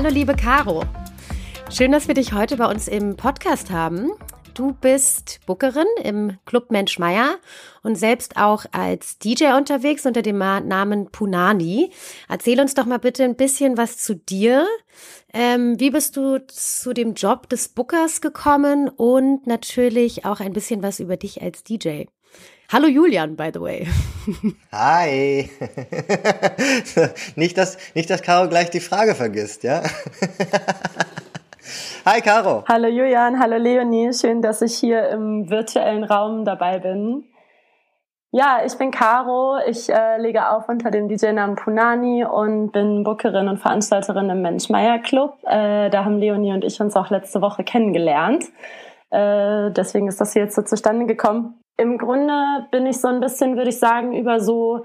Hallo liebe Caro. Schön, dass wir dich heute bei uns im Podcast haben. Du bist Bookerin im Club Mensch Meier und selbst auch als DJ unterwegs unter dem Namen Punani. Erzähl uns doch mal bitte ein bisschen was zu dir. Ähm, wie bist du zu dem Job des Bookers gekommen und natürlich auch ein bisschen was über dich als DJ? Hallo Julian, by the way. Hi. nicht, dass, nicht, dass Caro gleich die Frage vergisst, ja? Hi, Caro. Hallo Julian, hallo Leonie. Schön, dass ich hier im virtuellen Raum dabei bin. Ja, ich bin Caro. Ich äh, lege auf unter dem DJ-Namen Punani und bin Bookerin und Veranstalterin im Mensch-Meier Club. Äh, da haben Leonie und ich uns auch letzte Woche kennengelernt. Äh, deswegen ist das hier jetzt so zustande gekommen. Im Grunde bin ich so ein bisschen, würde ich sagen, über so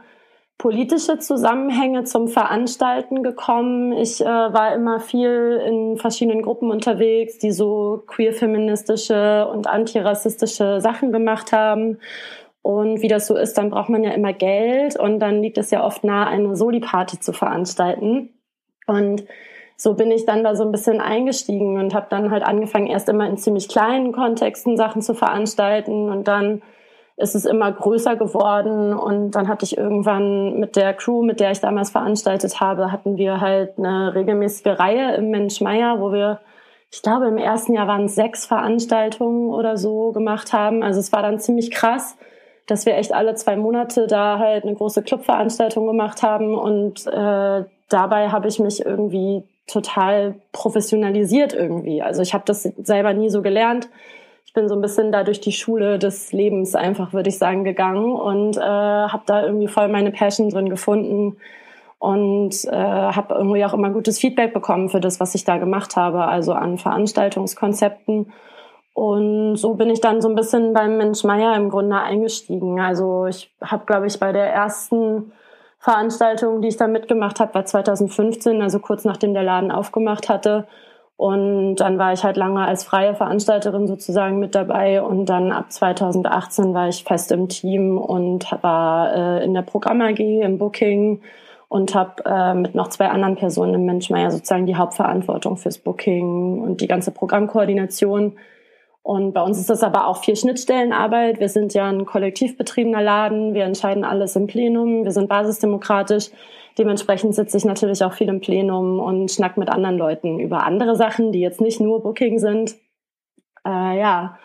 politische Zusammenhänge zum Veranstalten gekommen. Ich äh, war immer viel in verschiedenen Gruppen unterwegs, die so queer-feministische und antirassistische Sachen gemacht haben. Und wie das so ist, dann braucht man ja immer Geld und dann liegt es ja oft nahe, eine Soli-Party zu veranstalten. Und so bin ich dann da so ein bisschen eingestiegen und habe dann halt angefangen, erst immer in ziemlich kleinen Kontexten Sachen zu veranstalten und dann ist es immer größer geworden und dann hatte ich irgendwann mit der Crew, mit der ich damals veranstaltet habe, hatten wir halt eine regelmäßige Reihe im Mensch Meier, wo wir, ich glaube, im ersten Jahr waren es sechs Veranstaltungen oder so gemacht haben. Also es war dann ziemlich krass, dass wir echt alle zwei Monate da halt eine große Clubveranstaltung gemacht haben und äh, dabei habe ich mich irgendwie total professionalisiert irgendwie. Also ich habe das selber nie so gelernt ich bin so ein bisschen da durch die Schule des Lebens einfach, würde ich sagen, gegangen und äh, habe da irgendwie voll meine Passion drin gefunden und äh, habe irgendwie auch immer gutes Feedback bekommen für das, was ich da gemacht habe, also an Veranstaltungskonzepten. Und so bin ich dann so ein bisschen beim Mensch Meier im Grunde eingestiegen. Also ich habe, glaube ich, bei der ersten Veranstaltung, die ich da mitgemacht habe, war 2015, also kurz nachdem der Laden aufgemacht hatte, und dann war ich halt lange als freie Veranstalterin sozusagen mit dabei. Und dann ab 2018 war ich fest im Team und war äh, in der Programm AG, im Booking und habe äh, mit noch zwei anderen Personen im Menschmeier sozusagen die Hauptverantwortung fürs Booking und die ganze Programmkoordination. Und bei uns ist das aber auch viel Schnittstellenarbeit. Wir sind ja ein kollektiv betriebener Laden. Wir entscheiden alles im Plenum. Wir sind basisdemokratisch. Dementsprechend sitze ich natürlich auch viel im Plenum und schnack mit anderen Leuten über andere Sachen, die jetzt nicht nur Booking sind. Äh, ja.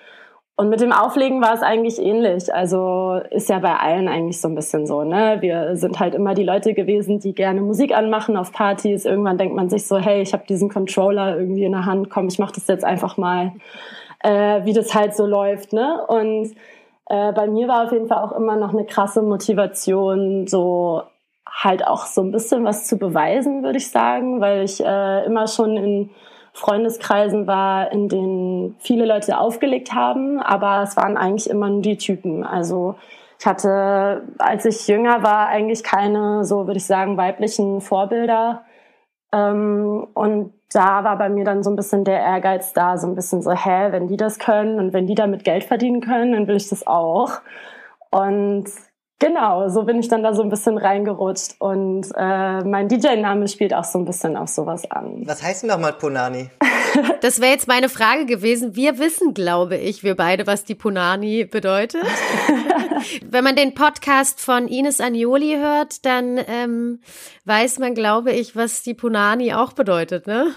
Und mit dem Auflegen war es eigentlich ähnlich. Also ist ja bei allen eigentlich so ein bisschen so, ne? Wir sind halt immer die Leute gewesen, die gerne Musik anmachen auf Partys. Irgendwann denkt man sich so, hey, ich habe diesen Controller irgendwie in der Hand, komm, ich mache das jetzt einfach mal, äh, wie das halt so läuft, ne? Und äh, bei mir war auf jeden Fall auch immer noch eine krasse Motivation, so halt auch so ein bisschen was zu beweisen, würde ich sagen, weil ich äh, immer schon in Freundeskreisen war, in denen viele Leute aufgelegt haben, aber es waren eigentlich immer nur die Typen. Also ich hatte, als ich jünger war, eigentlich keine, so würde ich sagen, weiblichen Vorbilder. Ähm, und da war bei mir dann so ein bisschen der Ehrgeiz da, so ein bisschen so, hä, wenn die das können und wenn die damit Geld verdienen können, dann will ich das auch. Und Genau, so bin ich dann da so ein bisschen reingerutscht und äh, mein DJ-Name spielt auch so ein bisschen auf sowas an. Was heißt denn nochmal Punani? Das wäre jetzt meine Frage gewesen. Wir wissen, glaube ich, wir beide, was die Punani bedeutet. Wenn man den Podcast von Ines Agnoli hört, dann ähm, weiß man, glaube ich, was die Punani auch bedeutet, ne?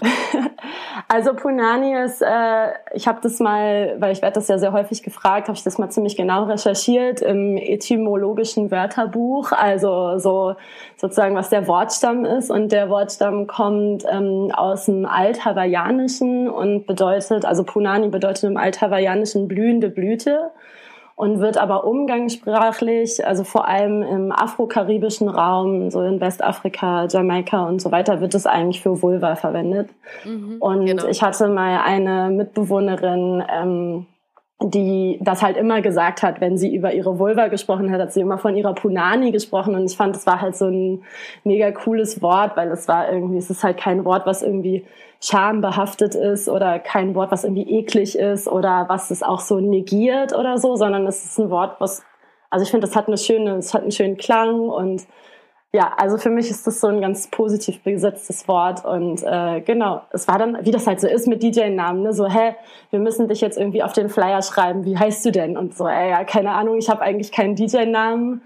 Also Punani ist, äh, ich habe das mal, weil ich werde das ja sehr häufig gefragt, habe ich das mal ziemlich genau recherchiert im etymologischen Wörterbuch, also so sozusagen was der Wortstamm ist und der Wortstamm kommt ähm, aus dem Althawaiianischen und bedeutet, also Punani bedeutet im Althawaiianischen blühende Blüte und wird aber umgangssprachlich, also vor allem im afrokaribischen Raum, so in Westafrika, Jamaika und so weiter, wird es eigentlich für Vulva verwendet. Mhm, und genau. ich hatte mal eine Mitbewohnerin, ähm, die das halt immer gesagt hat, wenn sie über ihre Vulva gesprochen hat, hat sie immer von ihrer Punani gesprochen und ich fand, es war halt so ein mega cooles Wort, weil es war irgendwie, es ist halt kein Wort, was irgendwie schambehaftet ist oder kein Wort, was irgendwie eklig ist oder was es auch so negiert oder so, sondern es ist ein Wort, was, also ich finde, das hat eine schöne, es hat einen schönen Klang und ja, also für mich ist das so ein ganz positiv besetztes Wort und äh, genau, es war dann, wie das halt so ist mit DJ-Namen, ne? so, hä, wir müssen dich jetzt irgendwie auf den Flyer schreiben, wie heißt du denn? Und so, ey, ja, keine Ahnung, ich habe eigentlich keinen DJ-Namen,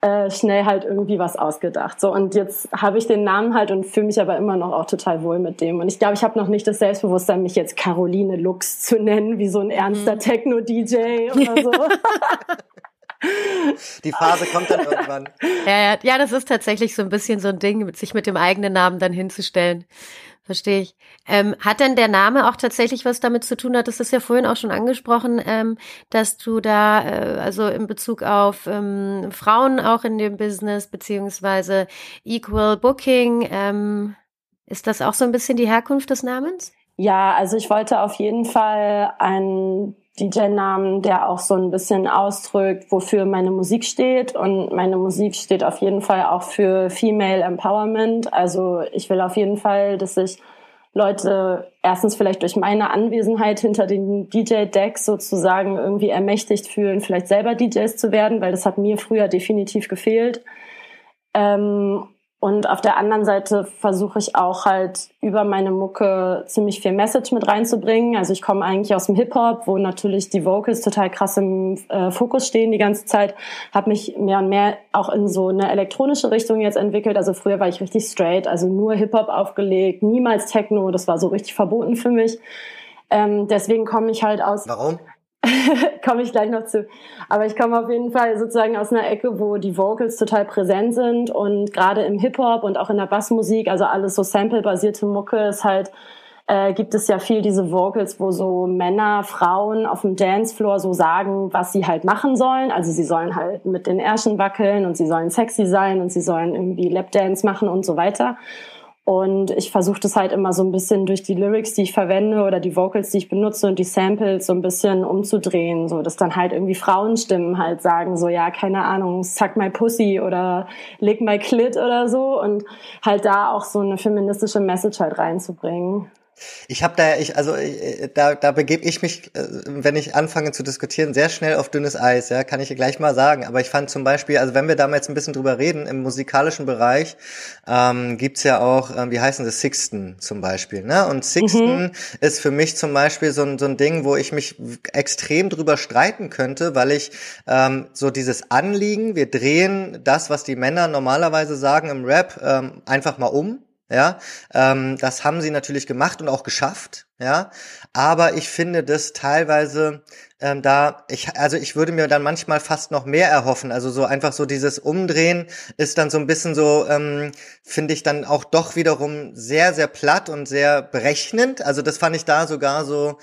äh, schnell halt irgendwie was ausgedacht. So, und jetzt habe ich den Namen halt und fühle mich aber immer noch auch total wohl mit dem. Und ich glaube, ich habe noch nicht das Selbstbewusstsein, mich jetzt Caroline Lux zu nennen, wie so ein ernster mhm. Techno-DJ oder so. Die Phase kommt dann irgendwann. Ja, ja, ja, das ist tatsächlich so ein bisschen so ein Ding, sich mit dem eigenen Namen dann hinzustellen. Verstehe ich. Ähm, hat denn der Name auch tatsächlich was damit zu tun? Hattest das ja vorhin auch schon angesprochen, ähm, dass du da, äh, also in Bezug auf ähm, Frauen auch in dem Business, beziehungsweise Equal Booking, ähm, ist das auch so ein bisschen die Herkunft des Namens? Ja, also ich wollte auf jeden Fall ein DJ-Namen, der auch so ein bisschen ausdrückt, wofür meine Musik steht. Und meine Musik steht auf jeden Fall auch für Female Empowerment. Also ich will auf jeden Fall, dass sich Leute erstens vielleicht durch meine Anwesenheit hinter den DJ-Decks sozusagen irgendwie ermächtigt fühlen, vielleicht selber DJs zu werden, weil das hat mir früher definitiv gefehlt. Ähm, und auf der anderen Seite versuche ich auch halt über meine Mucke ziemlich viel Message mit reinzubringen. Also ich komme eigentlich aus dem Hip-Hop, wo natürlich die Vocals total krass im äh, Fokus stehen die ganze Zeit. Habe mich mehr und mehr auch in so eine elektronische Richtung jetzt entwickelt. Also früher war ich richtig straight, also nur Hip-Hop aufgelegt, niemals Techno. Das war so richtig verboten für mich. Ähm, deswegen komme ich halt aus. Warum? komme ich gleich noch zu. Aber ich komme auf jeden Fall sozusagen aus einer Ecke, wo die Vocals total präsent sind und gerade im Hip-Hop und auch in der Bassmusik, also alles so sample-basierte Mucke, ist halt, äh, gibt es ja viel diese Vocals, wo so Männer, Frauen auf dem Dancefloor so sagen, was sie halt machen sollen. Also sie sollen halt mit den Ärschen wackeln und sie sollen sexy sein und sie sollen irgendwie Lapdance machen und so weiter. Und ich versuche das halt immer so ein bisschen durch die Lyrics, die ich verwende oder die Vocals, die ich benutze und die Samples so ein bisschen umzudrehen, so dass dann halt irgendwie Frauenstimmen halt sagen, so ja, keine Ahnung, suck my pussy oder leg my clit oder so und halt da auch so eine feministische Message halt reinzubringen. Ich habe da, ich, also äh, da, da begebe ich mich, äh, wenn ich anfange zu diskutieren, sehr schnell auf dünnes Eis, ja, kann ich gleich mal sagen. Aber ich fand zum Beispiel, also wenn wir da mal jetzt ein bisschen drüber reden, im musikalischen Bereich ähm, gibt's ja auch, ähm, wie heißen das, Sixten zum Beispiel. Ne? Und Sixten mhm. ist für mich zum Beispiel so ein, so ein Ding, wo ich mich extrem drüber streiten könnte, weil ich ähm, so dieses Anliegen, wir drehen das, was die Männer normalerweise sagen im Rap, ähm, einfach mal um ja, ähm, das haben sie natürlich gemacht und auch geschafft. Ja, aber ich finde das teilweise ähm, da, ich, also ich würde mir dann manchmal fast noch mehr erhoffen. Also so einfach so dieses Umdrehen ist dann so ein bisschen so, ähm, finde ich dann auch doch wiederum sehr, sehr platt und sehr berechnend. Also das fand ich da sogar so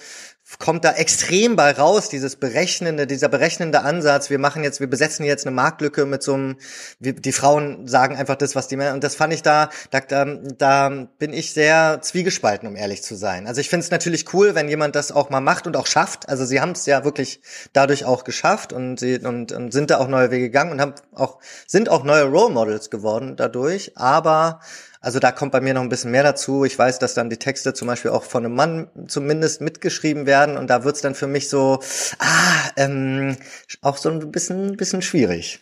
kommt da extrem bei raus, dieses berechnende, dieser berechnende Ansatz. Wir machen jetzt, wir besetzen jetzt eine Marktlücke mit so einem, die Frauen sagen einfach das, was die Männer, und das fand ich da, da, da bin ich sehr zwiegespalten, um ehrlich zu sein. Also ich finde es natürlich cool, wenn jemand das auch mal macht und auch schafft. Also sie haben es ja wirklich dadurch auch geschafft und sie, und, und sind da auch neue Wege gegangen und haben auch, sind auch neue Role Models geworden dadurch. Aber also da kommt bei mir noch ein bisschen mehr dazu. Ich weiß, dass dann die Texte zum Beispiel auch von einem Mann zumindest mitgeschrieben werden und da wird's dann für mich so, ah, ähm, auch so ein bisschen, bisschen schwierig.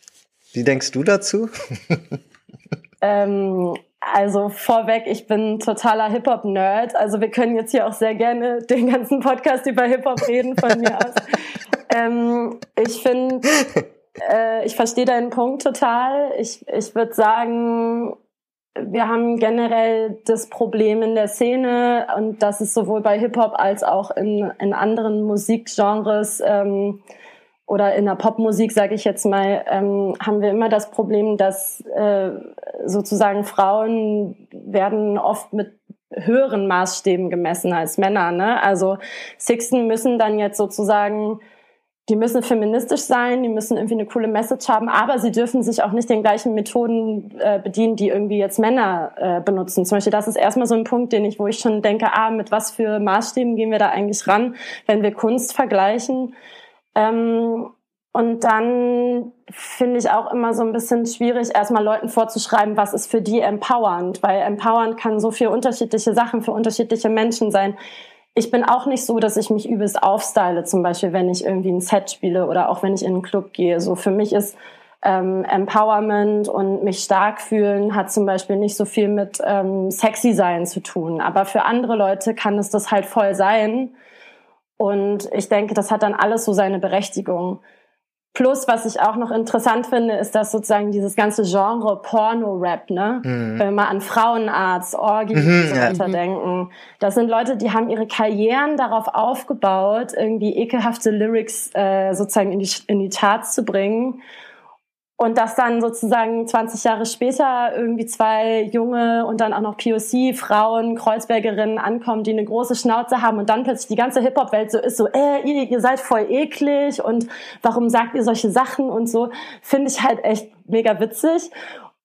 Wie denkst du dazu? ähm, also vorweg, ich bin totaler Hip-Hop-Nerd. Also wir können jetzt hier auch sehr gerne den ganzen Podcast über Hip-Hop reden von mir aus. ähm, ich finde, äh, ich verstehe deinen Punkt total. Ich, ich würde sagen, wir haben generell das Problem in der Szene und das ist sowohl bei Hip-Hop als auch in, in anderen Musikgenres ähm, oder in der Popmusik, sage ich jetzt mal, ähm, haben wir immer das Problem, dass äh, sozusagen Frauen werden oft mit höheren Maßstäben gemessen als Männer. Ne? Also Sixten müssen dann jetzt sozusagen die müssen feministisch sein, die müssen irgendwie eine coole Message haben, aber sie dürfen sich auch nicht den gleichen Methoden äh, bedienen, die irgendwie jetzt Männer äh, benutzen. Zum Beispiel, das ist erstmal so ein Punkt, den ich, wo ich schon denke, ah, mit was für Maßstäben gehen wir da eigentlich ran, wenn wir Kunst vergleichen. Ähm, und dann finde ich auch immer so ein bisschen schwierig, erstmal Leuten vorzuschreiben, was ist für die empowernd, weil empowernd kann so viel unterschiedliche Sachen für unterschiedliche Menschen sein ich bin auch nicht so, dass ich mich übelst aufstyle, zum Beispiel, wenn ich irgendwie ein Set spiele oder auch wenn ich in einen Club gehe. So für mich ist ähm, Empowerment und mich stark fühlen hat zum Beispiel nicht so viel mit ähm, sexy sein zu tun. Aber für andere Leute kann es das halt voll sein. Und ich denke, das hat dann alles so seine Berechtigung. Plus, was ich auch noch interessant finde, ist, dass sozusagen dieses ganze Genre Porno-Rap, ne? Mhm. Wenn wir mal an Frauenarzt, Orgie mhm, und so weiter ja. denken. Das sind Leute, die haben ihre Karrieren darauf aufgebaut, irgendwie ekelhafte Lyrics äh, sozusagen in die, in die Charts zu bringen. Und dass dann sozusagen 20 Jahre später irgendwie zwei junge und dann auch noch POC-Frauen, Kreuzbergerinnen ankommen, die eine große Schnauze haben und dann plötzlich die ganze Hip-Hop-Welt so ist, so, äh, ihr, ihr seid voll eklig und warum sagt ihr solche Sachen und so, finde ich halt echt mega witzig.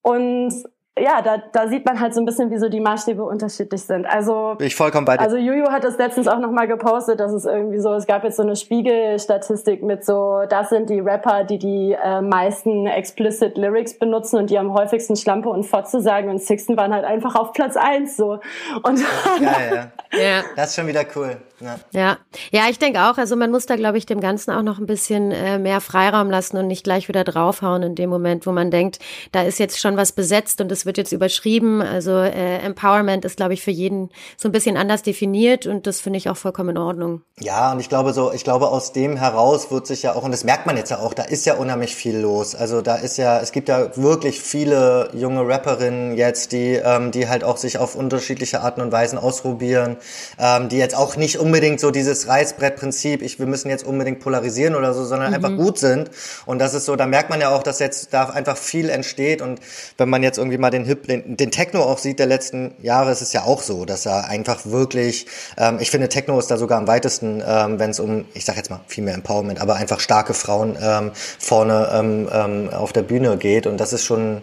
Und ja, da, da sieht man halt so ein bisschen, wie so die Maßstäbe unterschiedlich sind. Also ich vollkommen bei dir. Also Juju hat es letztens auch nochmal gepostet, dass es irgendwie so, es gab jetzt so eine Spiegelstatistik mit so, das sind die Rapper, die die äh, meisten explicit Lyrics benutzen und die am häufigsten Schlampe und Fotze sagen und Sixten waren halt einfach auf Platz eins so. Und ja, ja. ja. Das ist schon wieder cool. Ja, ja, ja ich denke auch. Also man muss da, glaube ich, dem Ganzen auch noch ein bisschen äh, mehr Freiraum lassen und nicht gleich wieder draufhauen in dem Moment, wo man denkt, da ist jetzt schon was besetzt und es wird jetzt überschrieben. Also äh, Empowerment ist, glaube ich, für jeden so ein bisschen anders definiert und das finde ich auch vollkommen in Ordnung. Ja, und ich glaube so, ich glaube aus dem heraus wird sich ja auch, und das merkt man jetzt ja auch, da ist ja unheimlich viel los. Also da ist ja, es gibt ja wirklich viele junge Rapperinnen jetzt, die, ähm, die halt auch sich auf unterschiedliche Arten und Weisen ausprobieren, ähm, die jetzt auch nicht unbedingt so dieses Reißbrettprinzip, ich, wir müssen jetzt unbedingt polarisieren oder so, sondern mhm. einfach gut sind. Und das ist so, da merkt man ja auch, dass jetzt da einfach viel entsteht. Und wenn man jetzt irgendwie mal den Hip, den, den Techno auch sieht der letzten Jahre, ist es ja auch so, dass er einfach wirklich, ähm, ich finde Techno ist da sogar am weitesten, ähm, wenn es um, ich sag jetzt mal, viel mehr Empowerment, aber einfach starke Frauen ähm, vorne ähm, ähm, auf der Bühne geht. Und das ist schon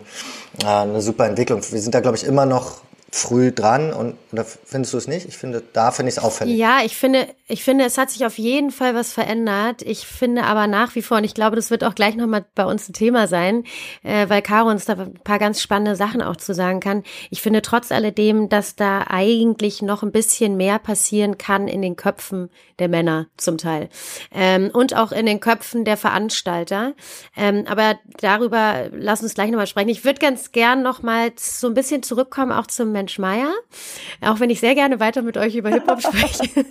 äh, eine super Entwicklung. Wir sind da, glaube ich, immer noch früh dran und oder findest du es nicht? Ich finde, da finde ich es auffällig. Ja, ich finde, ich finde, es hat sich auf jeden Fall was verändert. Ich finde aber nach wie vor, und ich glaube, das wird auch gleich nochmal bei uns ein Thema sein, äh, weil Caro uns da ein paar ganz spannende Sachen auch zu sagen kann. Ich finde trotz alledem, dass da eigentlich noch ein bisschen mehr passieren kann in den Köpfen der Männer zum Teil ähm, und auch in den Köpfen der Veranstalter. Ähm, aber darüber lass uns gleich nochmal sprechen. Ich würde ganz gern nochmal so ein bisschen zurückkommen auch zum Menschen Mensch Meier. Auch wenn ich sehr gerne weiter mit euch über Hip-Hop spreche.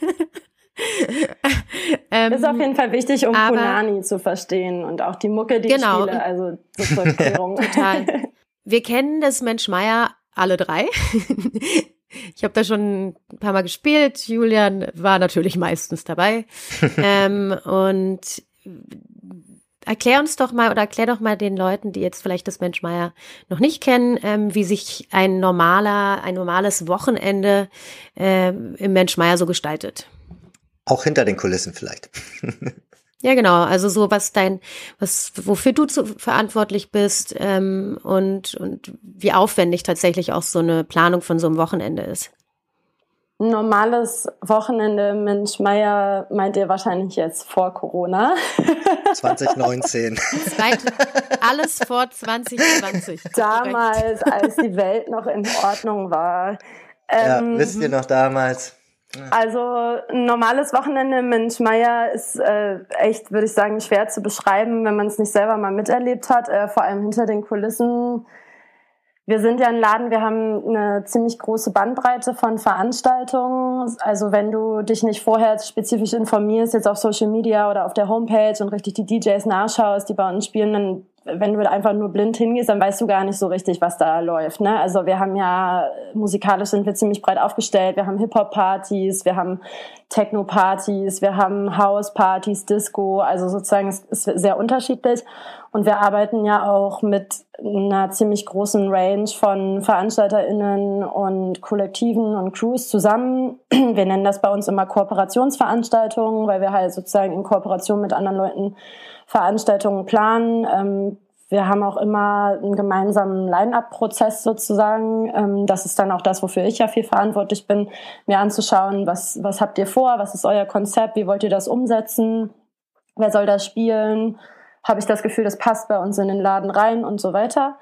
ähm, ist auf jeden Fall wichtig, um aber, Punani zu verstehen und auch die Mucke, die genau, ich spiele, also zur Erklärung. Total. Wir kennen das Mensch Meier alle drei. Ich habe da schon ein paar Mal gespielt. Julian war natürlich meistens dabei. ähm, und erklär uns doch mal oder erklär doch mal den Leuten, die jetzt vielleicht das Menschmeier noch nicht kennen, ähm, wie sich ein normaler, ein normales Wochenende ähm, im Menschmeier so gestaltet. Auch hinter den Kulissen vielleicht. ja, genau. Also so was dein, was, wofür du zu, verantwortlich bist ähm, und und wie aufwendig tatsächlich auch so eine Planung von so einem Wochenende ist normales Wochenende Mensch Meier meint ihr wahrscheinlich jetzt vor Corona. 2019. alles vor 2020. Damals, als die Welt noch in Ordnung war. Ähm, ja, wisst ihr noch damals? Also ein normales Wochenende Mensch Meier ist äh, echt, würde ich sagen, schwer zu beschreiben, wenn man es nicht selber mal miterlebt hat, äh, vor allem hinter den Kulissen wir sind ja ein Laden, wir haben eine ziemlich große Bandbreite von Veranstaltungen. Also wenn du dich nicht vorher spezifisch informierst, jetzt auf Social Media oder auf der Homepage und richtig die DJs nachschaust, die bei uns spielen, dann wenn du einfach nur blind hingehst, dann weißt du gar nicht so richtig, was da läuft. Ne? Also wir haben ja, musikalisch sind wir ziemlich breit aufgestellt. Wir haben Hip-Hop-Partys, wir haben Techno-Partys, wir haben House-Partys, Disco. Also sozusagen es ist sehr unterschiedlich. Und wir arbeiten ja auch mit einer ziemlich großen Range von VeranstalterInnen und Kollektiven und Crews zusammen. Wir nennen das bei uns immer Kooperationsveranstaltungen, weil wir halt sozusagen in Kooperation mit anderen Leuten Veranstaltungen planen. Ähm, wir haben auch immer einen gemeinsamen Line-up-Prozess sozusagen. Ähm, das ist dann auch das, wofür ich ja viel verantwortlich bin, mir anzuschauen, was, was habt ihr vor, was ist euer Konzept, wie wollt ihr das umsetzen, wer soll das spielen, habe ich das Gefühl, das passt bei uns in den Laden rein und so weiter.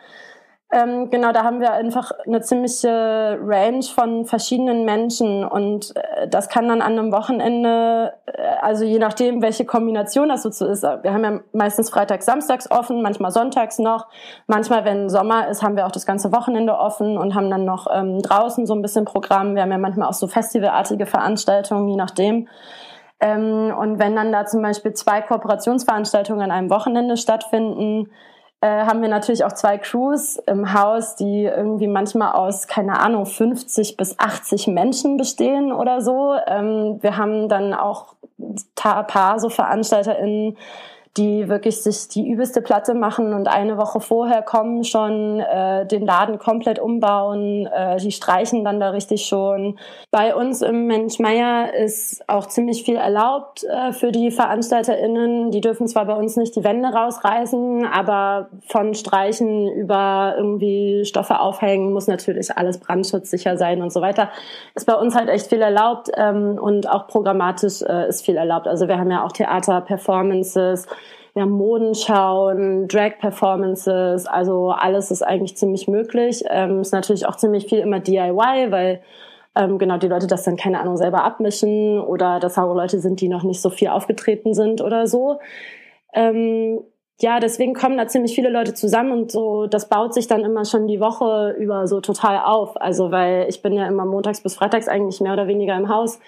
Ähm, genau, da haben wir einfach eine ziemliche Range von verschiedenen Menschen und äh, das kann dann an einem Wochenende, äh, also je nachdem, welche Kombination das so ist. Wir haben ja meistens freitags, samstags offen, manchmal sonntags noch. Manchmal, wenn Sommer ist, haben wir auch das ganze Wochenende offen und haben dann noch ähm, draußen so ein bisschen Programm. Wir haben ja manchmal auch so festivalartige Veranstaltungen, je nachdem. Ähm, und wenn dann da zum Beispiel zwei Kooperationsveranstaltungen an einem Wochenende stattfinden, äh, haben wir natürlich auch zwei Crews im Haus, die irgendwie manchmal aus, keine Ahnung, 50 bis 80 Menschen bestehen oder so. Ähm, wir haben dann auch ein paar so VeranstalterInnen, die wirklich sich die übelste Platte machen und eine Woche vorher kommen schon, äh, den Laden komplett umbauen, äh, die streichen dann da richtig schon. Bei uns im Mensch Meier ist auch ziemlich viel erlaubt äh, für die VeranstalterInnen. Die dürfen zwar bei uns nicht die Wände rausreißen, aber von Streichen über irgendwie Stoffe aufhängen muss natürlich alles brandschutzsicher sein und so weiter. Ist bei uns halt echt viel erlaubt ähm, und auch programmatisch äh, ist viel erlaubt. Also wir haben ja auch Theater, Performances, wir haben Modenschauen, Drag-Performances, also alles ist eigentlich ziemlich möglich. Ähm, ist natürlich auch ziemlich viel immer DIY, weil ähm, genau die Leute das dann, keine Ahnung, selber abmischen oder dass auch Leute sind, die noch nicht so viel aufgetreten sind oder so. Ähm, ja, deswegen kommen da ziemlich viele Leute zusammen und so, das baut sich dann immer schon die Woche über so total auf. Also, weil ich bin ja immer montags bis freitags eigentlich mehr oder weniger im Haus.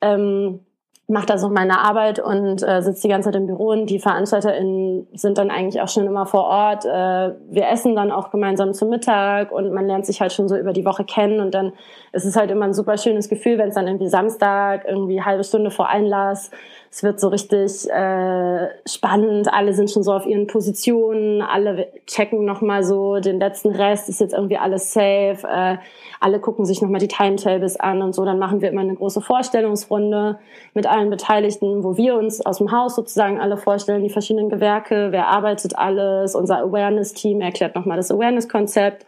Ähm, mache da so meine Arbeit und äh, sitze die ganze Zeit im Büro und die VeranstalterInnen sind dann eigentlich auch schon immer vor Ort. Äh, wir essen dann auch gemeinsam zum Mittag und man lernt sich halt schon so über die Woche kennen und dann ist es halt immer ein super schönes Gefühl, wenn es dann irgendwie Samstag irgendwie halbe Stunde vor Einlass. Es wird so richtig äh, spannend, alle sind schon so auf ihren Positionen, alle checken nochmal so den letzten Rest, ist jetzt irgendwie alles safe, äh, alle gucken sich nochmal die Timetables an und so, dann machen wir immer eine große Vorstellungsrunde mit allen Beteiligten, wo wir uns aus dem Haus sozusagen alle vorstellen, die verschiedenen Gewerke, wer arbeitet alles, unser Awareness-Team erklärt nochmal das Awareness-Konzept,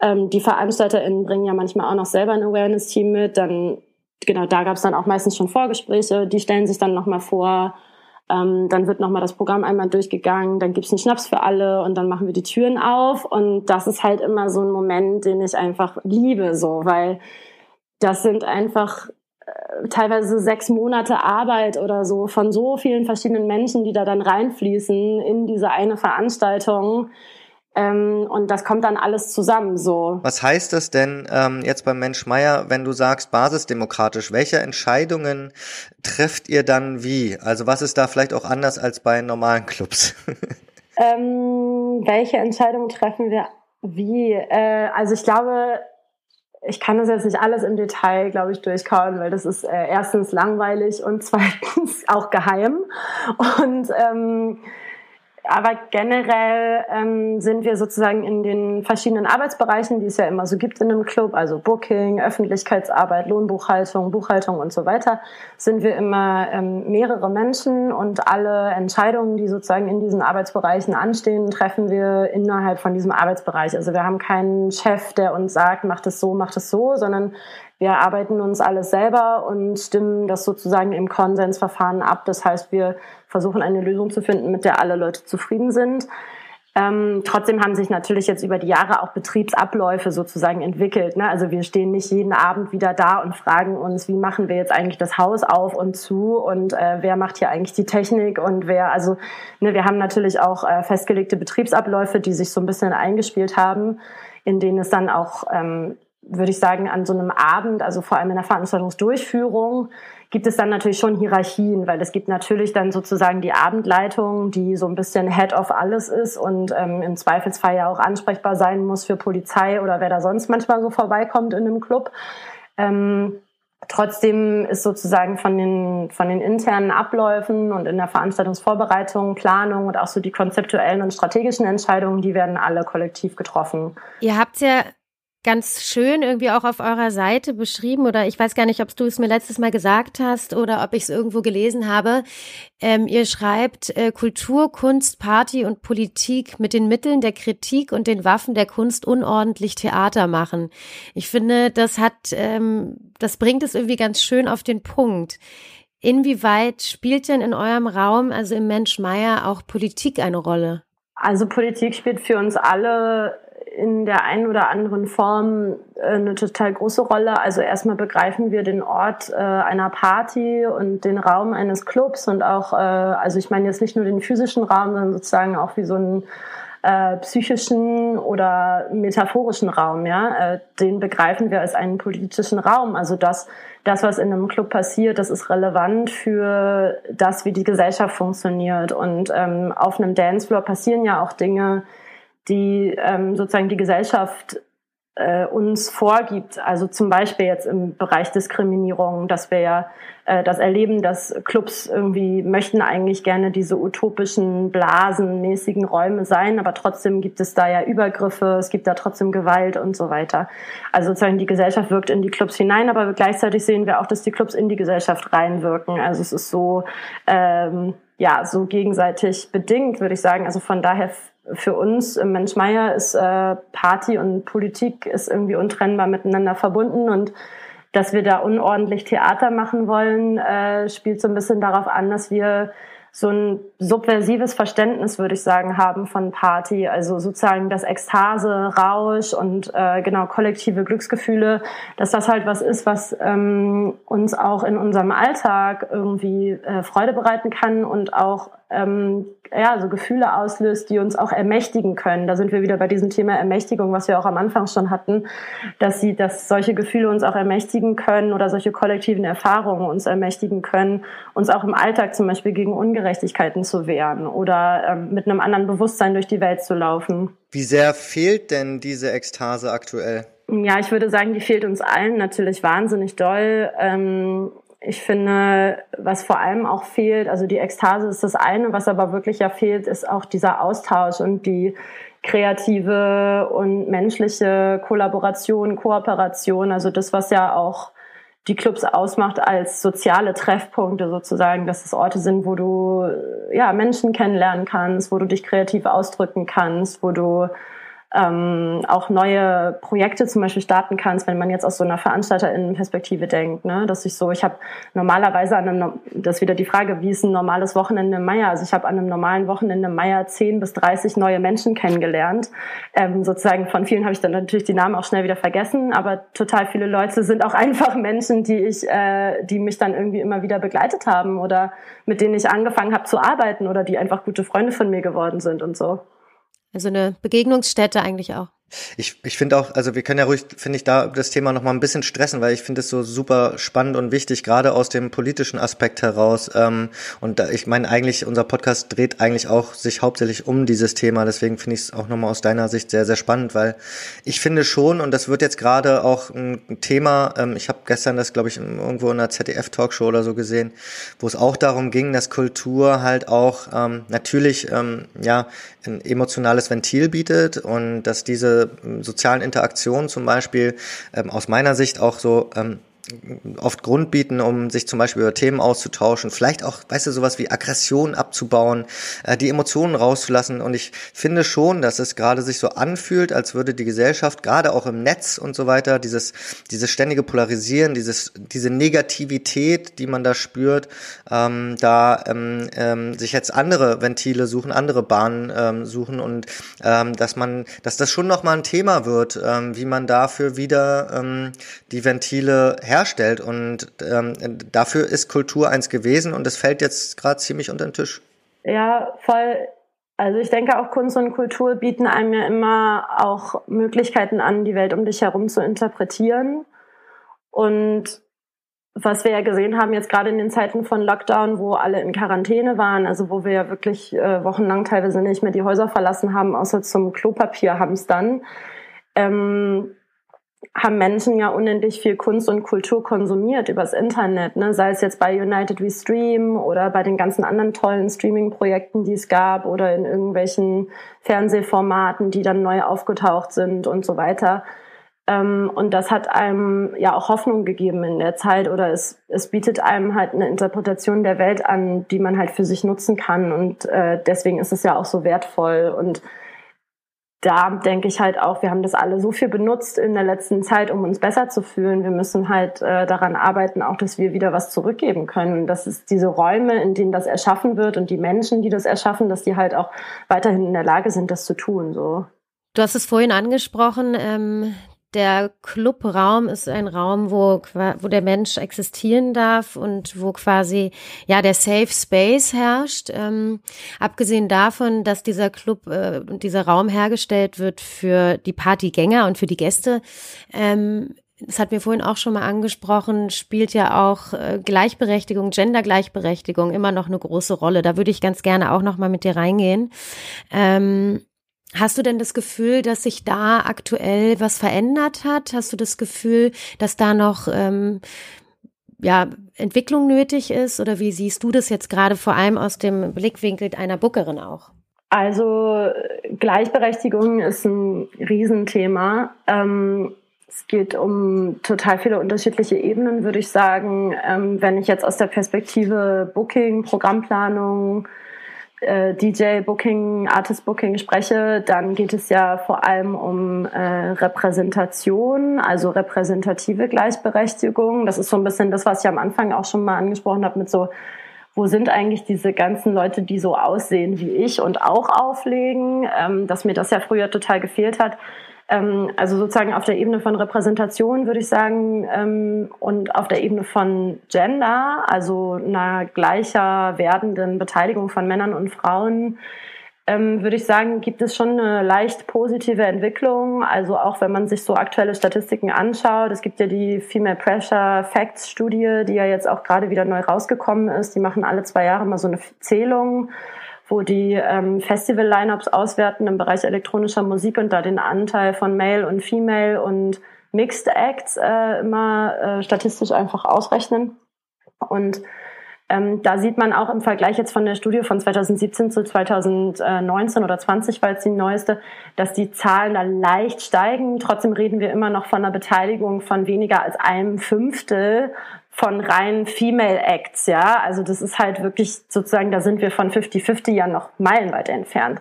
ähm, die VeranstalterInnen bringen ja manchmal auch noch selber ein Awareness-Team mit, dann genau, da gab es dann auch meistens schon Vorgespräche, die stellen sich dann nochmal vor. Ähm, dann wird nochmal das Programm einmal durchgegangen, dann gibt's einen Schnaps für alle und dann machen wir die Türen auf. Und das ist halt immer so ein Moment, den ich einfach liebe, so, weil das sind einfach äh, teilweise sechs Monate Arbeit oder so von so vielen verschiedenen Menschen, die da dann reinfließen in diese eine Veranstaltung ähm, und das kommt dann alles zusammen so. Was heißt das denn ähm, jetzt beim Mensch Meier, wenn du sagst basisdemokratisch? Welche Entscheidungen trifft ihr dann wie? Also was ist da vielleicht auch anders als bei normalen Clubs? ähm, welche Entscheidungen treffen wir wie? Äh, also ich glaube, ich kann das jetzt nicht alles im Detail, glaube ich, durchkauen, weil das ist äh, erstens langweilig und zweitens auch geheim. Und ähm, aber generell ähm, sind wir sozusagen in den verschiedenen Arbeitsbereichen, die es ja immer so gibt in einem Club, also Booking, Öffentlichkeitsarbeit, Lohnbuchhaltung, Buchhaltung und so weiter, sind wir immer ähm, mehrere Menschen und alle Entscheidungen, die sozusagen in diesen Arbeitsbereichen anstehen, treffen wir innerhalb von diesem Arbeitsbereich. Also wir haben keinen Chef, der uns sagt, macht es so, macht es so, sondern wir arbeiten uns alles selber und stimmen das sozusagen im Konsensverfahren ab. Das heißt, wir versuchen eine Lösung zu finden, mit der alle Leute zufrieden sind. Ähm, trotzdem haben sich natürlich jetzt über die Jahre auch Betriebsabläufe sozusagen entwickelt. Ne? Also wir stehen nicht jeden Abend wieder da und fragen uns, wie machen wir jetzt eigentlich das Haus auf und zu und äh, wer macht hier eigentlich die Technik und wer, also ne, wir haben natürlich auch äh, festgelegte Betriebsabläufe, die sich so ein bisschen eingespielt haben, in denen es dann auch ähm, würde ich sagen, an so einem Abend, also vor allem in der Veranstaltungsdurchführung, gibt es dann natürlich schon Hierarchien, weil es gibt natürlich dann sozusagen die Abendleitung, die so ein bisschen Head of alles ist und ähm, im Zweifelsfall ja auch ansprechbar sein muss für Polizei oder wer da sonst manchmal so vorbeikommt in einem Club. Ähm, Trotzdem ist sozusagen von den, von den internen Abläufen und in der Veranstaltungsvorbereitung, Planung und auch so die konzeptuellen und strategischen Entscheidungen, die werden alle kollektiv getroffen. Ihr habt ja ganz schön irgendwie auch auf eurer Seite beschrieben oder ich weiß gar nicht, ob du es mir letztes Mal gesagt hast oder ob ich es irgendwo gelesen habe. Ähm, ihr schreibt äh, Kultur, Kunst, Party und Politik mit den Mitteln der Kritik und den Waffen der Kunst unordentlich Theater machen. Ich finde, das hat, ähm, das bringt es irgendwie ganz schön auf den Punkt. Inwieweit spielt denn in eurem Raum, also im Mensch Meier, auch Politik eine Rolle? Also Politik spielt für uns alle in der einen oder anderen Form äh, eine total große Rolle. Also erstmal begreifen wir den Ort äh, einer Party und den Raum eines Clubs und auch, äh, also ich meine jetzt nicht nur den physischen Raum, sondern sozusagen auch wie so einen äh, psychischen oder metaphorischen Raum, ja, äh, den begreifen wir als einen politischen Raum. Also das, das, was in einem Club passiert, das ist relevant für das, wie die Gesellschaft funktioniert. Und ähm, auf einem Dancefloor passieren ja auch Dinge, die ähm, sozusagen die Gesellschaft äh, uns vorgibt. Also zum Beispiel jetzt im Bereich Diskriminierung, dass wir ja äh, das erleben, dass Clubs irgendwie möchten eigentlich gerne diese utopischen, blasenmäßigen Räume sein, aber trotzdem gibt es da ja Übergriffe, es gibt da trotzdem Gewalt und so weiter. Also sozusagen die Gesellschaft wirkt in die Clubs hinein, aber gleichzeitig sehen wir auch, dass die Clubs in die Gesellschaft reinwirken. Also es ist so ähm, ja so gegenseitig bedingt, würde ich sagen. Also von daher für uns im Mensch Meier ist äh, Party und Politik ist irgendwie untrennbar miteinander verbunden und dass wir da unordentlich Theater machen wollen, äh, spielt so ein bisschen darauf an, dass wir so ein subversives Verständnis, würde ich sagen, haben von Party. Also sozusagen das Ekstase, Rausch und äh, genau kollektive Glücksgefühle, dass das halt was ist, was ähm, uns auch in unserem Alltag irgendwie äh, Freude bereiten kann und auch ähm, ja, so Gefühle auslöst, die uns auch ermächtigen können. Da sind wir wieder bei diesem Thema Ermächtigung, was wir auch am Anfang schon hatten, dass sie, dass solche Gefühle uns auch ermächtigen können oder solche kollektiven Erfahrungen uns ermächtigen können, uns auch im Alltag zum Beispiel gegen Ungerechtigkeiten zu wehren oder ähm, mit einem anderen Bewusstsein durch die Welt zu laufen. Wie sehr fehlt denn diese Ekstase aktuell? Ja, ich würde sagen, die fehlt uns allen natürlich wahnsinnig doll. Ähm, ich finde, was vor allem auch fehlt, also die Ekstase ist das eine, was aber wirklich ja fehlt, ist auch dieser Austausch und die kreative und menschliche Kollaboration, Kooperation, also das, was ja auch die Clubs ausmacht als soziale Treffpunkte sozusagen, dass es Orte sind, wo du ja Menschen kennenlernen kannst, wo du dich kreativ ausdrücken kannst, wo du ähm, auch neue Projekte zum Beispiel starten kannst, wenn man jetzt aus so einer Veranstalterinnenperspektive denkt. Ne? Dass ich so, ich habe normalerweise an einem, das ist wieder die Frage, wie ist ein normales Wochenende im Meier? Also ich habe an einem normalen Wochenende im Meier 10 bis 30 neue Menschen kennengelernt. Ähm, sozusagen von vielen habe ich dann natürlich die Namen auch schnell wieder vergessen, aber total viele Leute sind auch einfach Menschen, die ich, äh, die mich dann irgendwie immer wieder begleitet haben oder mit denen ich angefangen habe zu arbeiten oder die einfach gute Freunde von mir geworden sind und so. Also eine Begegnungsstätte eigentlich auch. Ich, ich finde auch, also wir können ja ruhig, finde ich, da das Thema noch mal ein bisschen stressen, weil ich finde es so super spannend und wichtig, gerade aus dem politischen Aspekt heraus. Ähm, und da, ich meine, eigentlich, unser Podcast dreht eigentlich auch sich hauptsächlich um dieses Thema. Deswegen finde ich es auch nochmal aus deiner Sicht sehr, sehr spannend, weil ich finde schon, und das wird jetzt gerade auch ein Thema, ähm, ich habe gestern das, glaube ich, irgendwo in einer ZDF-Talkshow oder so gesehen, wo es auch darum ging, dass Kultur halt auch ähm, natürlich ähm, ja ein emotionales Ventil bietet und dass diese sozialen Interaktionen zum Beispiel ähm, aus meiner Sicht auch so ähm, oft Grund bieten, um sich zum Beispiel über Themen auszutauschen, vielleicht auch, weißt du, sowas wie Aggression abzubauen, äh, die Emotionen rauszulassen. Und ich finde schon, dass es gerade sich so anfühlt, als würde die Gesellschaft gerade auch im Netz und so weiter, dieses, dieses ständige Polarisieren, dieses, diese Negativität, die man da spürt, ähm, da ähm, ähm, sich jetzt andere Ventile suchen, andere Bahnen ähm, suchen und ähm, dass man, dass das schon nochmal ein Thema wird, ähm, wie man dafür wieder ähm, die Ventile her herstellt. Und ähm, dafür ist Kultur eins gewesen und es fällt jetzt gerade ziemlich unter den Tisch. Ja, voll. Also ich denke auch Kunst und Kultur bieten einem ja immer auch Möglichkeiten an, die Welt um dich herum zu interpretieren. Und was wir ja gesehen haben, jetzt gerade in den Zeiten von Lockdown, wo alle in Quarantäne waren, also wo wir ja wirklich äh, wochenlang teilweise nicht mehr die Häuser verlassen haben, außer zum Klopapier hamstern, ähm, haben Menschen ja unendlich viel Kunst und Kultur konsumiert übers Internet, ne? sei es jetzt bei United We Stream oder bei den ganzen anderen tollen Streaming-Projekten, die es gab oder in irgendwelchen Fernsehformaten, die dann neu aufgetaucht sind und so weiter. Ähm, und das hat einem ja auch Hoffnung gegeben in der Zeit oder es, es bietet einem halt eine Interpretation der Welt an, die man halt für sich nutzen kann und äh, deswegen ist es ja auch so wertvoll und da denke ich halt auch, wir haben das alle so viel benutzt in der letzten Zeit, um uns besser zu fühlen. Wir müssen halt äh, daran arbeiten, auch dass wir wieder was zurückgeben können. Dass es diese Räume, in denen das erschaffen wird und die Menschen, die das erschaffen, dass die halt auch weiterhin in der Lage sind, das zu tun. So. Du hast es vorhin angesprochen, ähm, der Clubraum ist ein Raum, wo, wo der Mensch existieren darf und wo quasi ja der Safe Space herrscht. Ähm, abgesehen davon, dass dieser Club, äh, dieser Raum hergestellt wird für die Partygänger und für die Gäste, ähm, das hat mir vorhin auch schon mal angesprochen, spielt ja auch äh, Gleichberechtigung, Gendergleichberechtigung immer noch eine große Rolle. Da würde ich ganz gerne auch noch mal mit dir reingehen. Ähm, Hast du denn das Gefühl, dass sich da aktuell was verändert hat? Hast du das Gefühl, dass da noch ähm, ja, Entwicklung nötig ist? Oder wie siehst du das jetzt gerade vor allem aus dem Blickwinkel einer Bookerin auch? Also Gleichberechtigung ist ein Riesenthema. Ähm, es geht um total viele unterschiedliche Ebenen, würde ich sagen. Ähm, wenn ich jetzt aus der Perspektive Booking, Programmplanung, DJ-Booking, Artist-Booking spreche, dann geht es ja vor allem um äh, Repräsentation, also repräsentative Gleichberechtigung. Das ist so ein bisschen das, was ich am Anfang auch schon mal angesprochen habe mit so, wo sind eigentlich diese ganzen Leute, die so aussehen wie ich und auch auflegen, ähm, dass mir das ja früher total gefehlt hat. Ähm, also sozusagen auf der Ebene von Repräsentation würde ich sagen ähm, und auf der Ebene von Gender, also einer gleicher werdenden Beteiligung von Männern und Frauen, ähm, würde ich sagen, gibt es schon eine leicht positive Entwicklung. Also auch wenn man sich so aktuelle Statistiken anschaut. Es gibt ja die Female Pressure Facts Studie, die ja jetzt auch gerade wieder neu rausgekommen ist. Die machen alle zwei Jahre mal so eine Zählung wo die ähm, Festival-Lineups auswerten im Bereich elektronischer Musik und da den Anteil von Male und Female und Mixed Acts äh, immer äh, statistisch einfach ausrechnen. Und ähm, da sieht man auch im Vergleich jetzt von der Studie von 2017 zu 2019 oder 20 war jetzt die neueste, dass die Zahlen da leicht steigen. Trotzdem reden wir immer noch von einer Beteiligung von weniger als einem Fünftel von rein Female Acts, ja. Also das ist halt wirklich sozusagen, da sind wir von 50-50 ja noch meilenweit entfernt.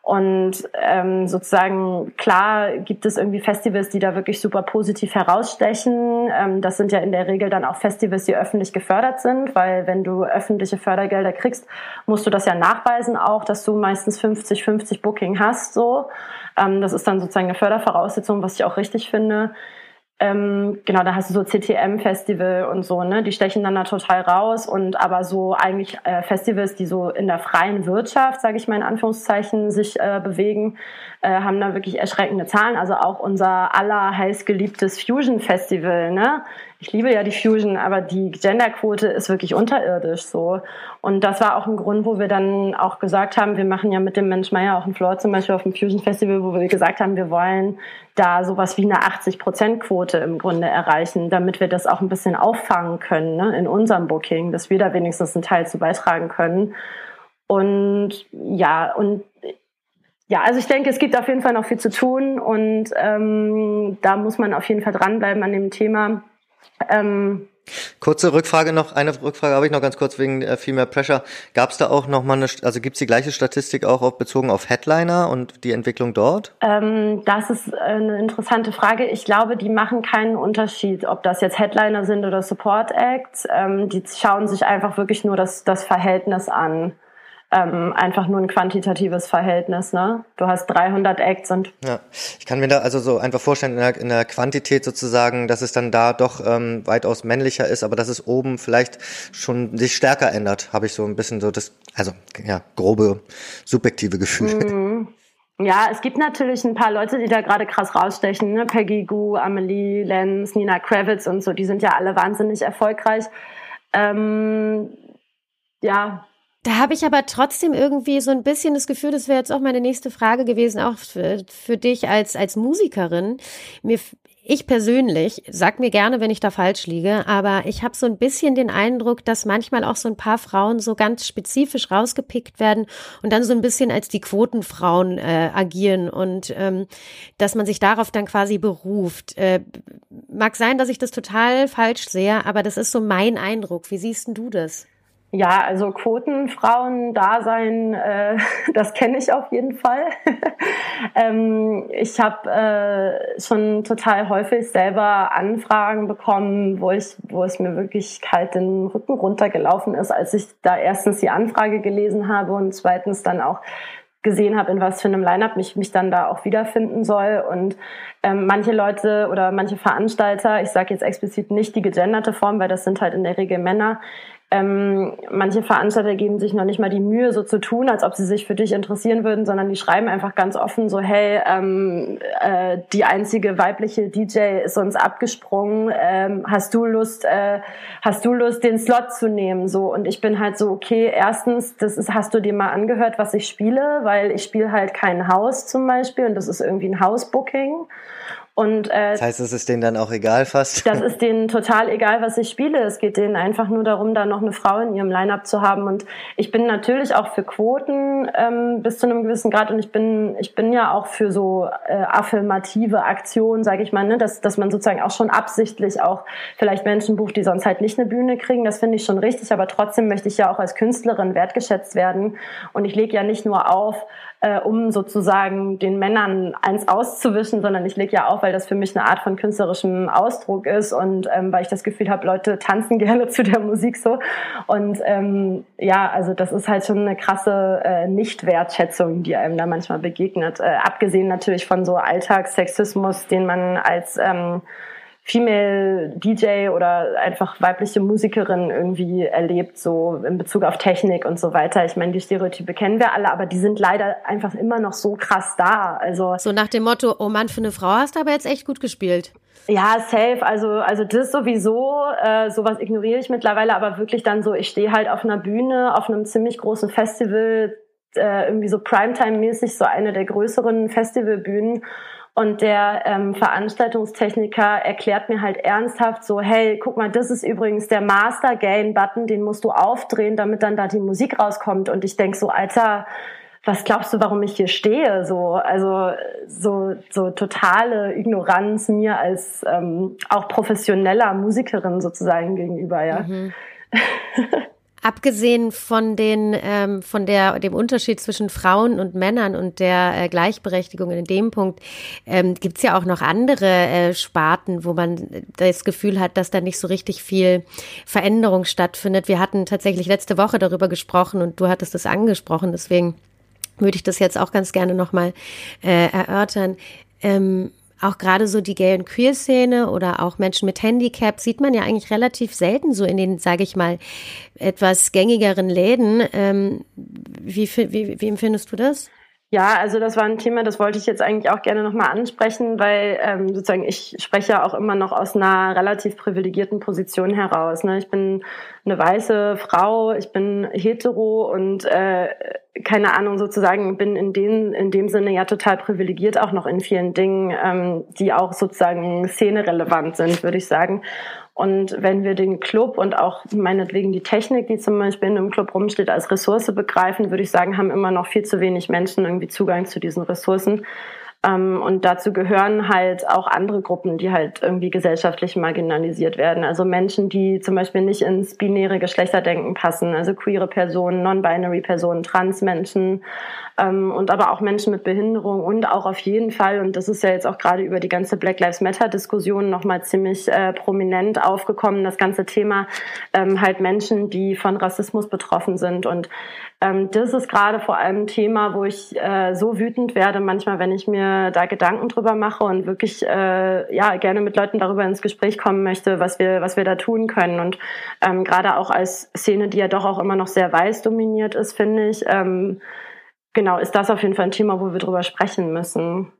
Und ähm, sozusagen, klar gibt es irgendwie Festivals, die da wirklich super positiv herausstechen. Ähm, das sind ja in der Regel dann auch Festivals, die öffentlich gefördert sind, weil wenn du öffentliche Fördergelder kriegst, musst du das ja nachweisen auch, dass du meistens 50-50 Booking hast. So, ähm, Das ist dann sozusagen eine Fördervoraussetzung, was ich auch richtig finde. Ähm, genau, da hast du so CTM-Festival und so, ne? Die stechen dann da total raus und aber so eigentlich äh, Festivals, die so in der freien Wirtschaft, sage ich mal in Anführungszeichen, sich äh, bewegen, äh, haben da wirklich erschreckende Zahlen. Also auch unser aller heißgeliebtes Fusion Festival, ne? Ich liebe ja die Fusion, aber die Genderquote ist wirklich unterirdisch so. Und das war auch ein Grund, wo wir dann auch gesagt haben, wir machen ja mit dem Mensch Meier auch ein Floor zum Beispiel auf dem Fusion Festival, wo wir gesagt haben, wir wollen da sowas wie eine 80-Prozent-Quote im Grunde erreichen, damit wir das auch ein bisschen auffangen können ne, in unserem Booking, dass wir da wenigstens einen Teil zu beitragen können. Und ja, und ja, also ich denke, es gibt auf jeden Fall noch viel zu tun und ähm, da muss man auf jeden Fall dranbleiben an dem Thema. Ähm, Kurze Rückfrage noch, eine Rückfrage habe ich noch ganz kurz wegen äh, Female Pressure. Gab es da auch noch mal eine, also gibt es die gleiche Statistik auch auf, bezogen auf Headliner und die Entwicklung dort? Ähm, das ist eine interessante Frage. Ich glaube, die machen keinen Unterschied, ob das jetzt Headliner sind oder Support Acts. Ähm, die schauen sich einfach wirklich nur das, das Verhältnis an ähm, einfach nur ein quantitatives Verhältnis. Ne? Du hast 300 Acts und ja, ich kann mir da also so einfach vorstellen in der, in der Quantität sozusagen, dass es dann da doch ähm, weitaus männlicher ist, aber dass es oben vielleicht schon sich stärker ändert, habe ich so ein bisschen so das, also ja grobe subjektive Gefühl. Mhm. Ja, es gibt natürlich ein paar Leute, die da gerade krass rausstechen. Ne? Peggy Goo, Amelie Lenz, Nina Kravitz und so, die sind ja alle wahnsinnig erfolgreich. Ähm, ja, da habe ich aber trotzdem irgendwie so ein bisschen das Gefühl, das wäre jetzt auch meine nächste Frage gewesen, auch für, für dich als, als Musikerin. Mir, ich persönlich, sag mir gerne, wenn ich da falsch liege, aber ich habe so ein bisschen den Eindruck, dass manchmal auch so ein paar Frauen so ganz spezifisch rausgepickt werden und dann so ein bisschen als die Quotenfrauen äh, agieren und ähm, dass man sich darauf dann quasi beruft. Äh, mag sein, dass ich das total falsch sehe, aber das ist so mein Eindruck. Wie siehst denn du das? Ja, also Quotenfrauen-Dasein, äh, das kenne ich auf jeden Fall. ähm, ich habe äh, schon total häufig selber Anfragen bekommen, wo ich, wo es mir wirklich kalt den Rücken runtergelaufen ist, als ich da erstens die Anfrage gelesen habe und zweitens dann auch gesehen habe, in was für einem Line-up mich, mich dann da auch wiederfinden soll. Und ähm, manche Leute oder manche Veranstalter, ich sage jetzt explizit nicht die gegenderte Form, weil das sind halt in der Regel Männer, ähm, manche Veranstalter geben sich noch nicht mal die Mühe, so zu tun, als ob sie sich für dich interessieren würden, sondern die schreiben einfach ganz offen so, hey, ähm, äh, die einzige weibliche DJ ist uns abgesprungen, ähm, hast du Lust, äh, hast du Lust, den Slot zu nehmen? So und ich bin halt so, okay, erstens, das ist, hast du dir mal angehört, was ich spiele, weil ich spiele halt kein Haus zum Beispiel und das ist irgendwie ein Hausbooking. Und, äh, das heißt, es ist denen dann auch egal fast? Das ist denen total egal, was ich spiele. Es geht denen einfach nur darum, da noch eine Frau in ihrem Line-up zu haben. Und ich bin natürlich auch für Quoten ähm, bis zu einem gewissen Grad. Und ich bin, ich bin ja auch für so äh, affirmative Aktionen, sage ich mal, ne? dass, dass man sozusagen auch schon absichtlich auch vielleicht Menschen bucht, die sonst halt nicht eine Bühne kriegen. Das finde ich schon richtig. Aber trotzdem möchte ich ja auch als Künstlerin wertgeschätzt werden. Und ich lege ja nicht nur auf, äh, um sozusagen den Männern eins auszuwischen, sondern ich lege ja auf, weil das für mich eine Art von künstlerischem Ausdruck ist und ähm, weil ich das Gefühl habe, Leute tanzen gerne zu der Musik so. Und ähm, ja, also das ist halt schon eine krasse äh, Nicht-Wertschätzung, die einem da manchmal begegnet. Äh, abgesehen natürlich von so Alltagssexismus, den man als ähm, Female DJ oder einfach weibliche Musikerin irgendwie erlebt, so in Bezug auf Technik und so weiter. Ich meine, die Stereotype kennen wir alle, aber die sind leider einfach immer noch so krass da. Also so nach dem Motto, oh Mann, für eine Frau hast du aber jetzt echt gut gespielt. Ja, safe. Also, also das sowieso. Äh, sowas ignoriere ich mittlerweile, aber wirklich dann so, ich stehe halt auf einer Bühne, auf einem ziemlich großen Festival, äh, irgendwie so Primetime-mäßig, so eine der größeren Festivalbühnen und der ähm, Veranstaltungstechniker erklärt mir halt ernsthaft so, hey, guck mal, das ist übrigens der Master Gain Button, den musst du aufdrehen, damit dann da die Musik rauskommt. Und ich denk so, Alter, was glaubst du, warum ich hier stehe? So, also so, so totale Ignoranz mir als ähm, auch professioneller Musikerin sozusagen gegenüber, ja. Mhm. Abgesehen von den, ähm, von der, dem Unterschied zwischen Frauen und Männern und der äh, Gleichberechtigung in dem Punkt, ähm, gibt es ja auch noch andere äh, Sparten, wo man das Gefühl hat, dass da nicht so richtig viel Veränderung stattfindet. Wir hatten tatsächlich letzte Woche darüber gesprochen und du hattest es angesprochen, deswegen würde ich das jetzt auch ganz gerne nochmal äh, erörtern. Ähm, auch gerade so die Gay- und Queer-Szene oder auch Menschen mit Handicap sieht man ja eigentlich relativ selten so in den, sage ich mal, etwas gängigeren Läden. Ähm, wie, wie, wie empfindest du das? Ja, also das war ein Thema, das wollte ich jetzt eigentlich auch gerne nochmal ansprechen, weil ähm, sozusagen ich spreche ja auch immer noch aus einer relativ privilegierten Position heraus. Ne? Ich bin eine weiße Frau, ich bin hetero und äh, keine Ahnung, sozusagen bin in, den, in dem Sinne ja total privilegiert, auch noch in vielen Dingen, ähm, die auch sozusagen szenerelevant sind, würde ich sagen. Und wenn wir den Club und auch meinetwegen die Technik, die zum Beispiel in einem Club rumsteht, als Ressource begreifen, würde ich sagen, haben immer noch viel zu wenig Menschen irgendwie Zugang zu diesen Ressourcen. Ähm, und dazu gehören halt auch andere Gruppen, die halt irgendwie gesellschaftlich marginalisiert werden. Also Menschen, die zum Beispiel nicht ins binäre Geschlechterdenken passen, also queere Personen, non-binary Personen, Transmenschen ähm, und aber auch Menschen mit Behinderung und auch auf jeden Fall, und das ist ja jetzt auch gerade über die ganze Black Lives Matter-Diskussion nochmal ziemlich äh, prominent aufgekommen, das ganze Thema ähm, halt Menschen, die von Rassismus betroffen sind. Und ähm, das ist gerade vor allem ein Thema, wo ich äh, so wütend werde, manchmal, wenn ich mir da Gedanken drüber mache und wirklich äh, ja gerne mit Leuten darüber ins Gespräch kommen möchte, was wir, was wir da tun können. Und ähm, gerade auch als Szene, die ja doch auch immer noch sehr weiß dominiert ist, finde ich, ähm, genau, ist das auf jeden Fall ein Thema, wo wir drüber sprechen müssen.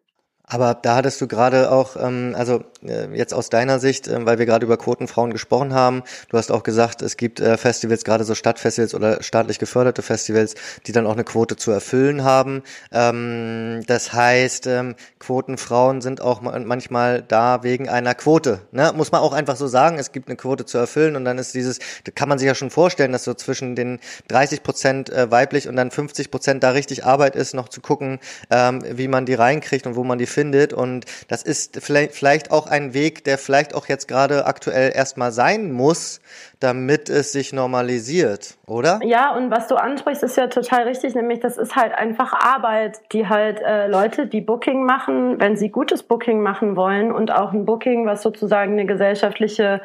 Aber da hattest du gerade auch, ähm, also äh, jetzt aus deiner Sicht, äh, weil wir gerade über Quotenfrauen gesprochen haben, du hast auch gesagt, es gibt äh, Festivals, gerade so Stadtfestivals oder staatlich geförderte Festivals, die dann auch eine Quote zu erfüllen haben. Ähm, das heißt, ähm, Quotenfrauen sind auch manchmal da wegen einer Quote. Ne? Muss man auch einfach so sagen, es gibt eine Quote zu erfüllen und dann ist dieses, da kann man sich ja schon vorstellen, dass so zwischen den 30 Prozent äh, weiblich und dann 50 Prozent da richtig Arbeit ist, noch zu gucken, ähm, wie man die reinkriegt und wo man die findet. Und das ist vielleicht auch ein Weg, der vielleicht auch jetzt gerade aktuell erstmal sein muss, damit es sich normalisiert, oder? Ja, und was du ansprichst, ist ja total richtig, nämlich das ist halt einfach Arbeit, die halt äh, Leute, die Booking machen, wenn sie gutes Booking machen wollen und auch ein Booking, was sozusagen eine gesellschaftliche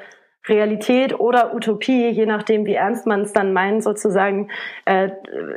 Realität oder Utopie, je nachdem, wie ernst man es dann meint, sozusagen äh,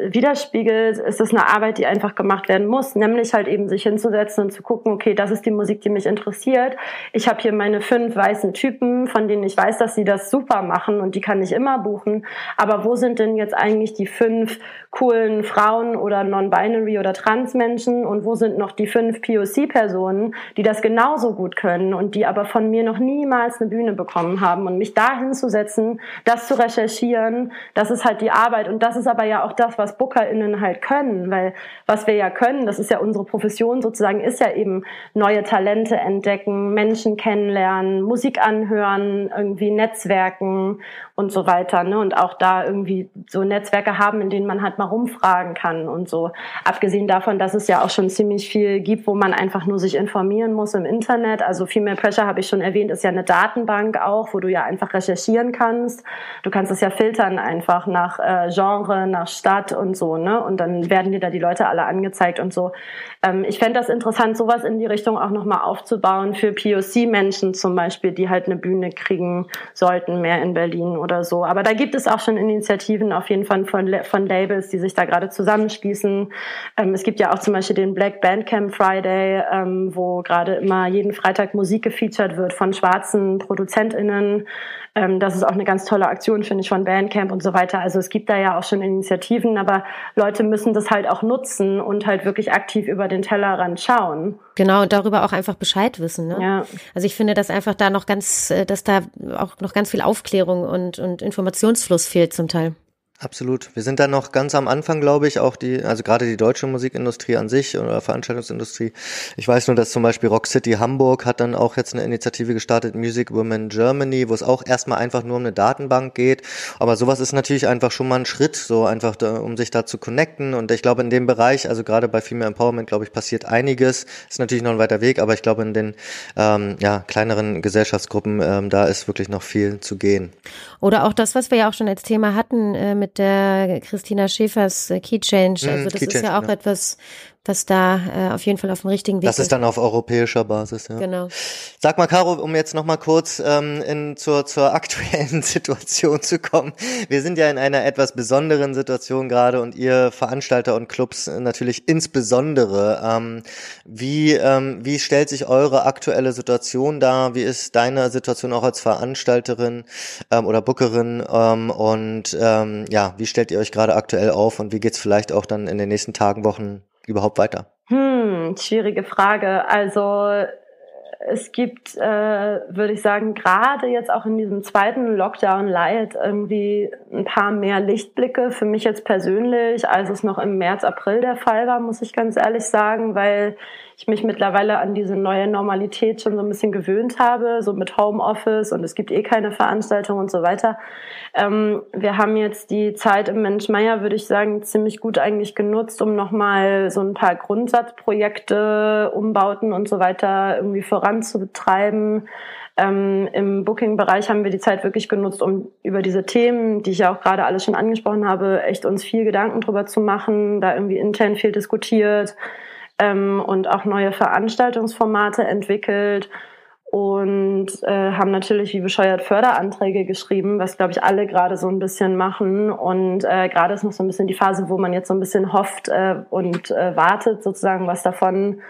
widerspiegelt, ist es eine Arbeit, die einfach gemacht werden muss, nämlich halt eben sich hinzusetzen und zu gucken, okay, das ist die Musik, die mich interessiert. Ich habe hier meine fünf weißen Typen, von denen ich weiß, dass sie das super machen und die kann ich immer buchen. Aber wo sind denn jetzt eigentlich die fünf coolen Frauen oder Non-Binary oder Trans-Menschen und wo sind noch die fünf POC-Personen, die das genauso gut können und die aber von mir noch niemals eine Bühne bekommen haben und mich da hinzusetzen, das zu recherchieren, das ist halt die Arbeit. Und das ist aber ja auch das, was BookerInnen halt können, weil was wir ja können, das ist ja unsere Profession sozusagen, ist ja eben neue Talente entdecken, Menschen kennenlernen, Musik anhören, irgendwie Netzwerken und so weiter, ne? Und auch da irgendwie so Netzwerke haben, in denen man halt mal rumfragen kann und so. Abgesehen davon, dass es ja auch schon ziemlich viel gibt, wo man einfach nur sich informieren muss im Internet. Also Female Pressure habe ich schon erwähnt, ist ja eine Datenbank auch, wo du ja einfach recherchieren kannst. Du kannst es ja filtern einfach nach äh, Genre, nach Stadt und so, ne? Und dann werden dir da die Leute alle angezeigt und so. Ähm, ich fände das interessant, sowas in die Richtung auch nochmal aufzubauen für POC-Menschen zum Beispiel, die halt eine Bühne kriegen sollten, mehr in Berlin oder so. Aber da gibt es auch schon Initiativen auf jeden Fall von, von Labels, die sich da gerade zusammenschließen. Ähm, es gibt ja auch zum Beispiel den Black Bandcamp Friday, ähm, wo gerade immer jeden Freitag Musik gefeatured wird von schwarzen ProduzentInnen. Ähm, das ist auch eine ganz tolle Aktion, finde ich, von Bandcamp und so weiter. Also es gibt da ja auch schon Initiativen, aber Leute müssen das halt auch nutzen und halt wirklich aktiv über den Tellerrand schauen. Genau, und darüber auch einfach Bescheid wissen. Ne? Ja. Also ich finde, dass einfach da noch ganz, äh, dass da auch noch ganz viel Aufklärung und, und Informationsfluss fehlt zum Teil. Absolut. Wir sind da noch ganz am Anfang, glaube ich, auch die, also gerade die deutsche Musikindustrie an sich oder Veranstaltungsindustrie. Ich weiß nur, dass zum Beispiel Rock City Hamburg hat dann auch jetzt eine Initiative gestartet, Music Women Germany, wo es auch erstmal einfach nur um eine Datenbank geht. Aber sowas ist natürlich einfach schon mal ein Schritt, so einfach, da, um sich da zu connecten. Und ich glaube, in dem Bereich, also gerade bei Female Empowerment, glaube ich, passiert einiges. Ist natürlich noch ein weiter Weg, aber ich glaube, in den ähm, ja, kleineren Gesellschaftsgruppen, ähm, da ist wirklich noch viel zu gehen. Oder auch das, was wir ja auch schon als Thema hatten äh, mit der Christina Schäfers äh, Key Change. Also das Key ist ja auch ja. etwas, was da äh, auf jeden Fall auf dem richtigen Weg ist. Das ist dann auf europäischer Basis, ja. Genau. Sag mal, Caro, um jetzt nochmal kurz ähm, in, zur, zur aktuellen Situation zu kommen. Wir sind ja in einer etwas besonderen Situation gerade und ihr Veranstalter und Clubs natürlich insbesondere. Ähm, wie, ähm, wie stellt sich eure aktuelle Situation dar? Wie ist deine Situation auch als Veranstalterin ähm, oder Bookerin? Ähm, und ähm, ja, wie stellt ihr euch gerade aktuell auf und wie geht's vielleicht auch dann in den nächsten Tagen, Wochen überhaupt weiter? Hm, schwierige Frage. Also es gibt, äh, würde ich sagen, gerade jetzt auch in diesem zweiten Lockdown Light irgendwie ein paar mehr Lichtblicke für mich jetzt persönlich, als es noch im März, April der Fall war, muss ich ganz ehrlich sagen, weil ich mich mittlerweile an diese neue Normalität schon so ein bisschen gewöhnt habe, so mit Homeoffice und es gibt eh keine Veranstaltung und so weiter. Ähm, wir haben jetzt die Zeit im Mensch Meier, würde ich sagen, ziemlich gut eigentlich genutzt, um nochmal so ein paar Grundsatzprojekte, Umbauten und so weiter irgendwie voranzutreiben. Ähm, Im Booking-Bereich haben wir die Zeit wirklich genutzt, um über diese Themen, die ich ja auch gerade alles schon angesprochen habe, echt uns viel Gedanken drüber zu machen, da irgendwie intern viel diskutiert ähm, und auch neue Veranstaltungsformate entwickelt und äh, haben natürlich wie bescheuert Förderanträge geschrieben, was glaube ich alle gerade so ein bisschen machen. Und äh, gerade ist noch so ein bisschen die Phase, wo man jetzt so ein bisschen hofft äh, und äh, wartet, sozusagen, was davon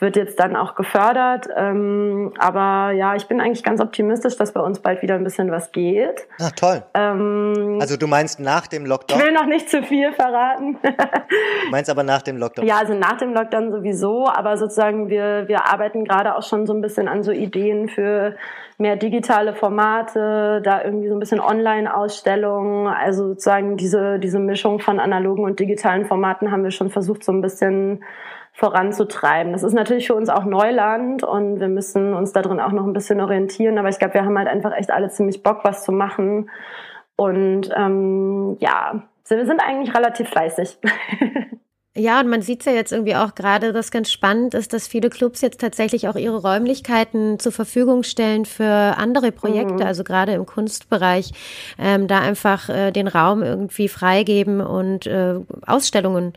wird jetzt dann auch gefördert. Ähm, aber ja, ich bin eigentlich ganz optimistisch, dass bei uns bald wieder ein bisschen was geht. Ach toll. Ähm, also du meinst nach dem Lockdown? Ich will noch nicht zu viel verraten. du meinst aber nach dem Lockdown? Ja, also nach dem Lockdown sowieso. Aber sozusagen wir, wir arbeiten gerade auch schon so ein bisschen an so Ideen für mehr digitale Formate, da irgendwie so ein bisschen Online-Ausstellungen, also sozusagen diese, diese Mischung von analogen und digitalen Formaten haben wir schon versucht, so ein bisschen voranzutreiben. Das ist natürlich für uns auch Neuland und wir müssen uns da drin auch noch ein bisschen orientieren, aber ich glaube, wir haben halt einfach echt alle ziemlich Bock, was zu machen. Und ähm, ja, wir sind eigentlich relativ fleißig. Ja, und man sieht ja jetzt irgendwie auch gerade, dass ganz spannend ist, dass viele Clubs jetzt tatsächlich auch ihre Räumlichkeiten zur Verfügung stellen für andere Projekte, mhm. also gerade im Kunstbereich, ähm, da einfach äh, den Raum irgendwie freigeben und äh, Ausstellungen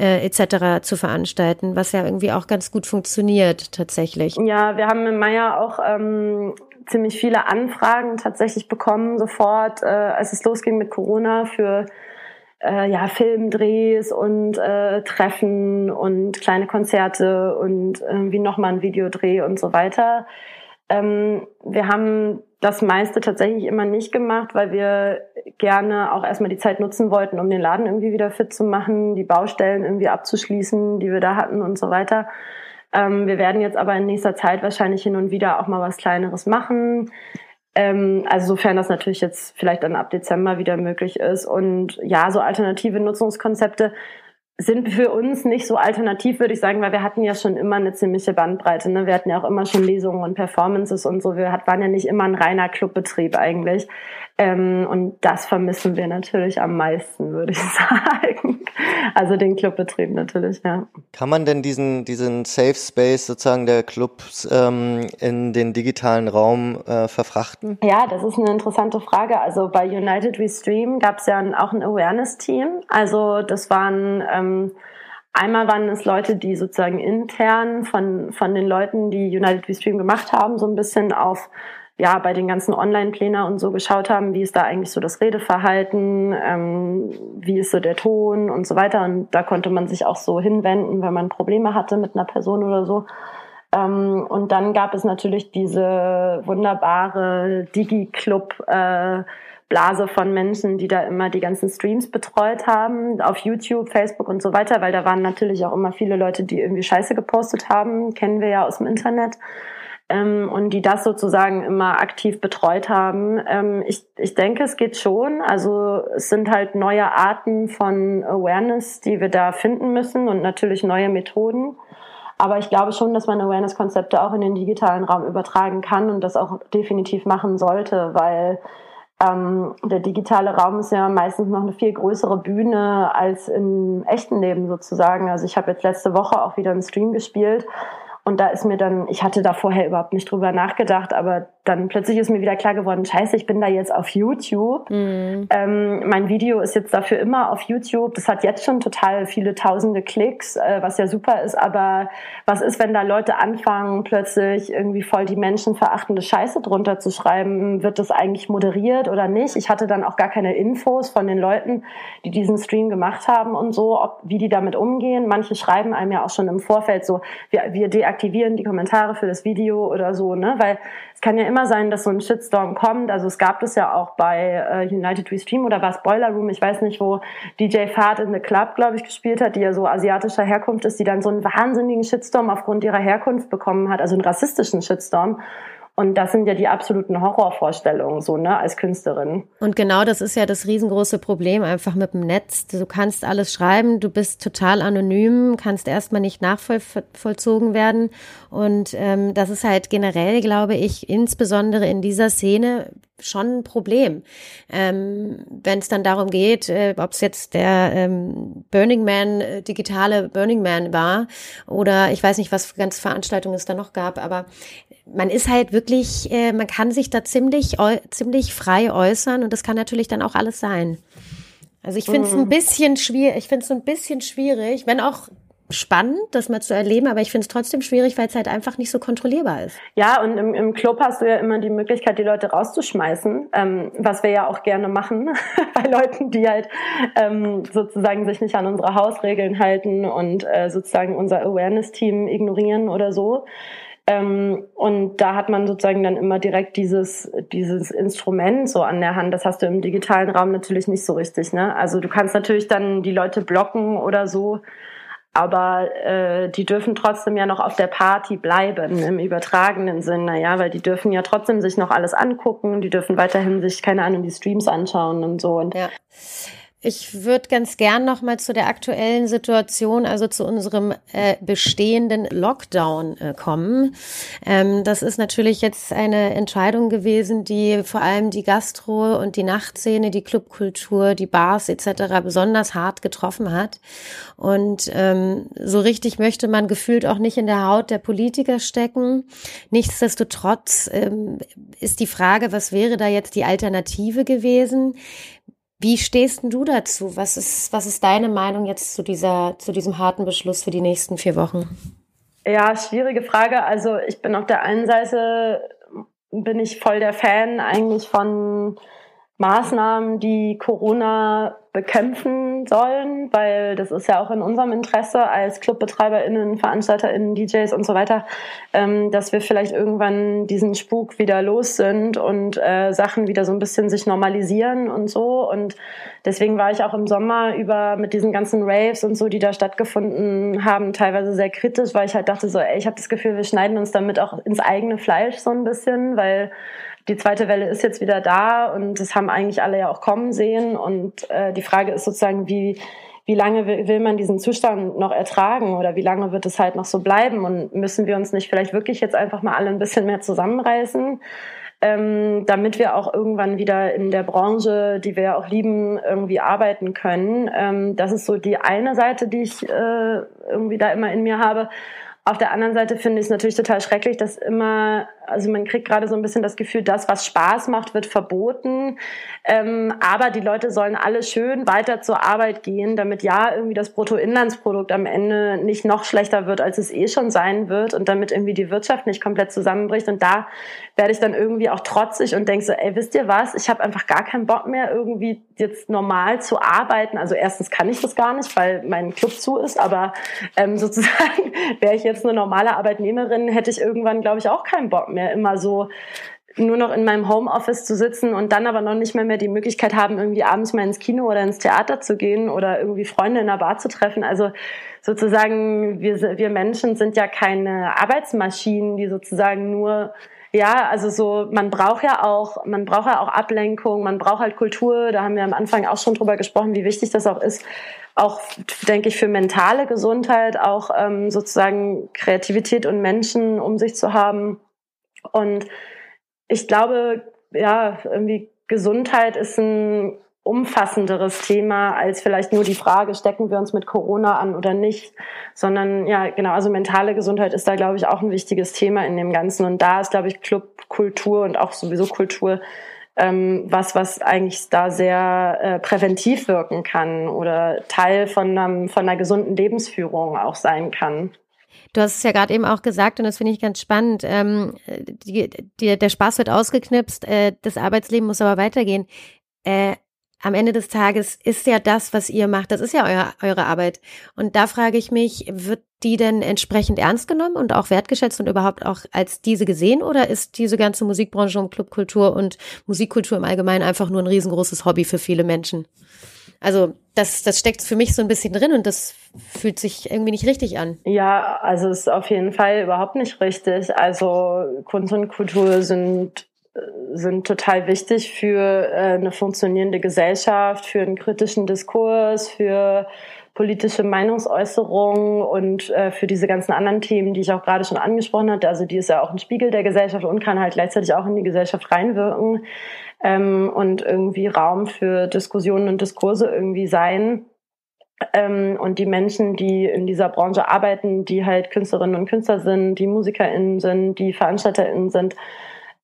äh, etc. zu veranstalten, was ja irgendwie auch ganz gut funktioniert tatsächlich. Ja, wir haben im Meier auch ähm, ziemlich viele Anfragen tatsächlich bekommen, sofort, äh, als es losging mit Corona für äh, ja, Filmdrehs und äh, Treffen und kleine Konzerte und irgendwie nochmal ein Videodreh und so weiter. Ähm, wir haben das meiste tatsächlich immer nicht gemacht, weil wir gerne auch erstmal die Zeit nutzen wollten, um den Laden irgendwie wieder fit zu machen, die Baustellen irgendwie abzuschließen, die wir da hatten und so weiter. Ähm, wir werden jetzt aber in nächster Zeit wahrscheinlich hin und wieder auch mal was Kleineres machen. Ähm, also sofern das natürlich jetzt vielleicht dann ab Dezember wieder möglich ist. Und ja, so alternative Nutzungskonzepte sind für uns nicht so alternativ, würde ich sagen, weil wir hatten ja schon immer eine ziemliche Bandbreite. Ne? Wir hatten ja auch immer schon Lesungen und Performances und so. Wir waren ja nicht immer ein reiner Clubbetrieb eigentlich. Ähm, und das vermissen wir natürlich am meisten, würde ich sagen. Also den Clubbetrieb natürlich, ja. Kann man denn diesen, diesen Safe Space sozusagen der Clubs ähm, in den digitalen Raum äh, verfrachten? Ja, das ist eine interessante Frage. Also bei United We Stream gab es ja auch ein Awareness-Team. Also das waren ähm, Einmal waren es Leute, die sozusagen intern von, von den Leuten, die United We Stream gemacht haben, so ein bisschen auf ja, bei den ganzen Online-Plänen und so geschaut haben, wie ist da eigentlich so das Redeverhalten, ähm, wie ist so der Ton und so weiter. Und da konnte man sich auch so hinwenden, wenn man Probleme hatte mit einer Person oder so. Ähm, und dann gab es natürlich diese wunderbare Digi-Club, äh, Blase von Menschen, die da immer die ganzen Streams betreut haben, auf YouTube, Facebook und so weiter, weil da waren natürlich auch immer viele Leute, die irgendwie Scheiße gepostet haben, kennen wir ja aus dem Internet ähm, und die das sozusagen immer aktiv betreut haben. Ähm, ich, ich denke, es geht schon. Also es sind halt neue Arten von Awareness, die wir da finden müssen und natürlich neue Methoden. Aber ich glaube schon, dass man Awareness-Konzepte auch in den digitalen Raum übertragen kann und das auch definitiv machen sollte, weil ähm, der digitale Raum ist ja meistens noch eine viel größere Bühne als im echten Leben sozusagen. Also ich habe jetzt letzte Woche auch wieder einen Stream gespielt und da ist mir dann, ich hatte da vorher überhaupt nicht drüber nachgedacht, aber dann plötzlich ist mir wieder klar geworden, scheiße, ich bin da jetzt auf YouTube. Mhm. Ähm, mein Video ist jetzt dafür immer auf YouTube. Das hat jetzt schon total viele tausende Klicks, äh, was ja super ist. Aber was ist, wenn da Leute anfangen, plötzlich irgendwie voll die menschenverachtende Scheiße drunter zu schreiben? Wird das eigentlich moderiert oder nicht? Ich hatte dann auch gar keine Infos von den Leuten, die diesen Stream gemacht haben und so, ob, wie die damit umgehen. Manche schreiben einem ja auch schon im Vorfeld so, wir, wir deaktivieren die Kommentare für das Video oder so, ne? Weil es kann ja immer sein, dass so ein Shitstorm kommt. Also es gab es ja auch bei äh, United We Stream oder war es Boiler Room, ich weiß nicht, wo DJ Fahrt in the Club, glaube ich, gespielt hat, die ja so asiatischer Herkunft ist, die dann so einen wahnsinnigen Shitstorm aufgrund ihrer Herkunft bekommen hat, also einen rassistischen Shitstorm. Und das sind ja die absoluten Horrorvorstellungen, so, ne, als Künstlerin. Und genau das ist ja das riesengroße Problem einfach mit dem Netz. Du kannst alles schreiben, du bist total anonym, kannst erstmal nicht nachvollzogen werden. Und ähm, das ist halt generell, glaube ich, insbesondere in dieser Szene schon ein Problem. Ähm, Wenn es dann darum geht, äh, ob es jetzt der ähm, Burning Man, äh, digitale Burning Man war oder ich weiß nicht, was für ganze Veranstaltungen es da noch gab, aber man ist halt wirklich, äh, man kann sich da ziemlich, ziemlich frei äußern und das kann natürlich dann auch alles sein. Also ich finde es ein mhm. bisschen schwierig, ich finde es ein bisschen schwierig, wenn auch spannend, das mal zu erleben, aber ich finde es trotzdem schwierig, weil es halt einfach nicht so kontrollierbar ist. Ja, und im, im Club hast du ja immer die Möglichkeit, die Leute rauszuschmeißen, ähm, was wir ja auch gerne machen bei Leuten, die halt ähm, sozusagen sich nicht an unsere Hausregeln halten und äh, sozusagen unser Awareness-Team ignorieren oder so. Ähm, und da hat man sozusagen dann immer direkt dieses, dieses Instrument so an der Hand. Das hast du im digitalen Raum natürlich nicht so richtig. Ne? Also du kannst natürlich dann die Leute blocken oder so aber äh, die dürfen trotzdem ja noch auf der Party bleiben im übertragenen Sinne, ja, weil die dürfen ja trotzdem sich noch alles angucken, die dürfen weiterhin sich keine Ahnung die Streams anschauen und so und ja. Ich würde ganz gern noch mal zu der aktuellen Situation, also zu unserem äh, bestehenden Lockdown äh, kommen. Ähm, das ist natürlich jetzt eine Entscheidung gewesen, die vor allem die Gastro und die Nachtszene, die Clubkultur, die Bars etc. besonders hart getroffen hat. Und ähm, so richtig möchte man gefühlt auch nicht in der Haut der Politiker stecken. Nichtsdestotrotz ähm, ist die Frage, was wäre da jetzt die Alternative gewesen? Wie stehst du dazu? Was ist, was ist deine Meinung jetzt zu dieser, zu diesem harten Beschluss für die nächsten vier Wochen? Ja, schwierige Frage. Also ich bin auf der einen Seite bin ich voll der Fan eigentlich von Maßnahmen, die Corona bekämpfen sollen, weil das ist ja auch in unserem Interesse als ClubbetreiberInnen, VeranstalterInnen, DJs und so weiter, ähm, dass wir vielleicht irgendwann diesen Spuk wieder los sind und äh, Sachen wieder so ein bisschen sich normalisieren und so. Und deswegen war ich auch im Sommer über mit diesen ganzen Raves und so, die da stattgefunden haben, teilweise sehr kritisch, weil ich halt dachte so, ey, ich habe das Gefühl, wir schneiden uns damit auch ins eigene Fleisch so ein bisschen, weil die zweite Welle ist jetzt wieder da und das haben eigentlich alle ja auch kommen sehen. Und äh, die Frage ist sozusagen, wie, wie lange will, man diesen Zustand noch ertragen oder wie lange wird es halt noch so bleiben? Und müssen wir uns nicht vielleicht wirklich jetzt einfach mal alle ein bisschen mehr zusammenreißen? Ähm, damit wir auch irgendwann wieder in der Branche, die wir ja auch lieben, irgendwie arbeiten können. Ähm, das ist so die eine Seite, die ich äh, irgendwie da immer in mir habe. Auf der anderen Seite finde ich es natürlich total schrecklich, dass immer, also man kriegt gerade so ein bisschen das Gefühl, das, was Spaß macht, wird verboten. Ähm, aber die Leute sollen alle schön weiter zur Arbeit gehen, damit ja irgendwie das Bruttoinlandsprodukt am Ende nicht noch schlechter wird, als es eh schon sein wird und damit irgendwie die Wirtschaft nicht komplett zusammenbricht. Und da werde ich dann irgendwie auch trotzig und denke so, ey, wisst ihr was? Ich habe einfach gar keinen Bock mehr, irgendwie jetzt normal zu arbeiten. Also erstens kann ich das gar nicht, weil mein Club zu ist, aber ähm, sozusagen wäre ich jetzt eine normale Arbeitnehmerin, hätte ich irgendwann, glaube ich, auch keinen Bock mehr, immer so nur noch in meinem Homeoffice zu sitzen und dann aber noch nicht mehr, mehr die Möglichkeit haben, irgendwie abends mal ins Kino oder ins Theater zu gehen oder irgendwie Freunde in der Bar zu treffen. Also sozusagen, wir, wir Menschen sind ja keine Arbeitsmaschinen, die sozusagen nur ja, also so, man braucht ja auch, man braucht ja auch Ablenkung, man braucht halt Kultur, da haben wir am Anfang auch schon drüber gesprochen, wie wichtig das auch ist, auch, denke ich, für mentale Gesundheit, auch ähm, sozusagen Kreativität und Menschen um sich zu haben. Und ich glaube, ja, irgendwie Gesundheit ist ein umfassenderes Thema als vielleicht nur die Frage, stecken wir uns mit Corona an oder nicht, sondern ja, genau, also mentale Gesundheit ist da, glaube ich, auch ein wichtiges Thema in dem Ganzen. Und da ist, glaube ich, Clubkultur und auch sowieso Kultur ähm, was, was eigentlich da sehr äh, präventiv wirken kann oder Teil von, einem, von einer gesunden Lebensführung auch sein kann. Du hast es ja gerade eben auch gesagt und das finde ich ganz spannend. Ähm, die, die, der Spaß wird ausgeknipst, äh, das Arbeitsleben muss aber weitergehen. Äh, am Ende des Tages ist ja das, was ihr macht, das ist ja euer, eure Arbeit. Und da frage ich mich, wird die denn entsprechend ernst genommen und auch wertgeschätzt und überhaupt auch als diese gesehen? Oder ist diese ganze Musikbranche und Clubkultur und Musikkultur im Allgemeinen einfach nur ein riesengroßes Hobby für viele Menschen? Also das, das steckt für mich so ein bisschen drin und das fühlt sich irgendwie nicht richtig an. Ja, also ist auf jeden Fall überhaupt nicht richtig. Also Kunst und Kultur sind sind total wichtig für äh, eine funktionierende Gesellschaft, für einen kritischen Diskurs, für politische Meinungsäußerung und äh, für diese ganzen anderen Themen, die ich auch gerade schon angesprochen hatte. Also die ist ja auch ein Spiegel der Gesellschaft und kann halt gleichzeitig auch in die Gesellschaft reinwirken ähm, und irgendwie Raum für Diskussionen und Diskurse irgendwie sein. Ähm, und die Menschen, die in dieser Branche arbeiten, die halt Künstlerinnen und Künstler sind, die MusikerInnen sind, die VeranstalterInnen sind,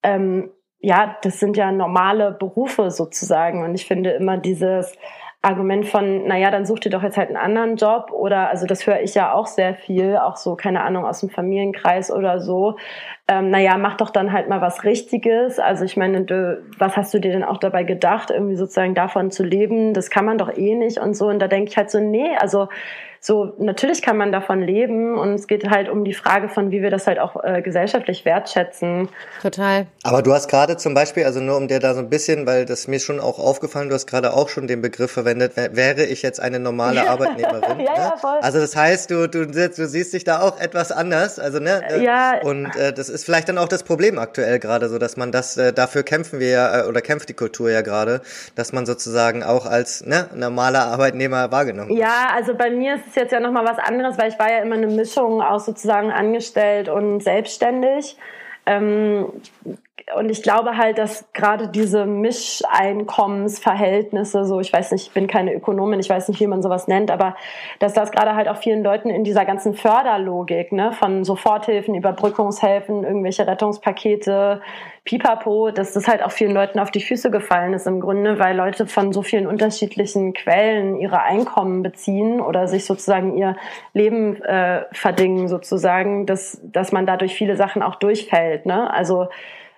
ähm, ja, das sind ja normale Berufe sozusagen. Und ich finde immer dieses Argument von, naja, dann such dir doch jetzt halt einen anderen Job oder, also das höre ich ja auch sehr viel, auch so, keine Ahnung, aus dem Familienkreis oder so. Ähm, naja, mach doch dann halt mal was Richtiges. Also ich meine, du, was hast du dir denn auch dabei gedacht, irgendwie sozusagen davon zu leben? Das kann man doch eh nicht und so. Und da denke ich halt so, nee, also so natürlich kann man davon leben und es geht halt um die Frage von, wie wir das halt auch äh, gesellschaftlich wertschätzen. Total. Aber du hast gerade zum Beispiel, also nur um dir da so ein bisschen, weil das mir schon auch aufgefallen, du hast gerade auch schon den Begriff verwendet, wäre ich jetzt eine normale Arbeitnehmerin. ja, ne? ja, voll. Also das heißt, du, du, du siehst dich da auch etwas anders, also ne? Äh, ja. Und äh, das ist vielleicht dann auch das Problem aktuell gerade, so dass man das, äh, dafür kämpfen wir ja, äh, oder kämpft die Kultur ja gerade, dass man sozusagen auch als ne, normaler Arbeitnehmer wahrgenommen wird. Ja, also bei mir ist es jetzt ja nochmal was anderes, weil ich war ja immer eine Mischung aus sozusagen angestellt und selbstständig. Ähm, und ich glaube halt, dass gerade diese Mischeinkommensverhältnisse, so ich weiß nicht, ich bin keine Ökonomin, ich weiß nicht, wie man sowas nennt, aber dass das gerade halt auch vielen Leuten in dieser ganzen Förderlogik, ne, von Soforthilfen, Überbrückungshilfen, irgendwelche Rettungspakete, Pipapo, dass das halt auch vielen Leuten auf die Füße gefallen ist im Grunde, weil Leute von so vielen unterschiedlichen Quellen ihre Einkommen beziehen oder sich sozusagen ihr Leben äh, verdingen sozusagen, dass, dass man dadurch viele Sachen auch durchfällt, ne, also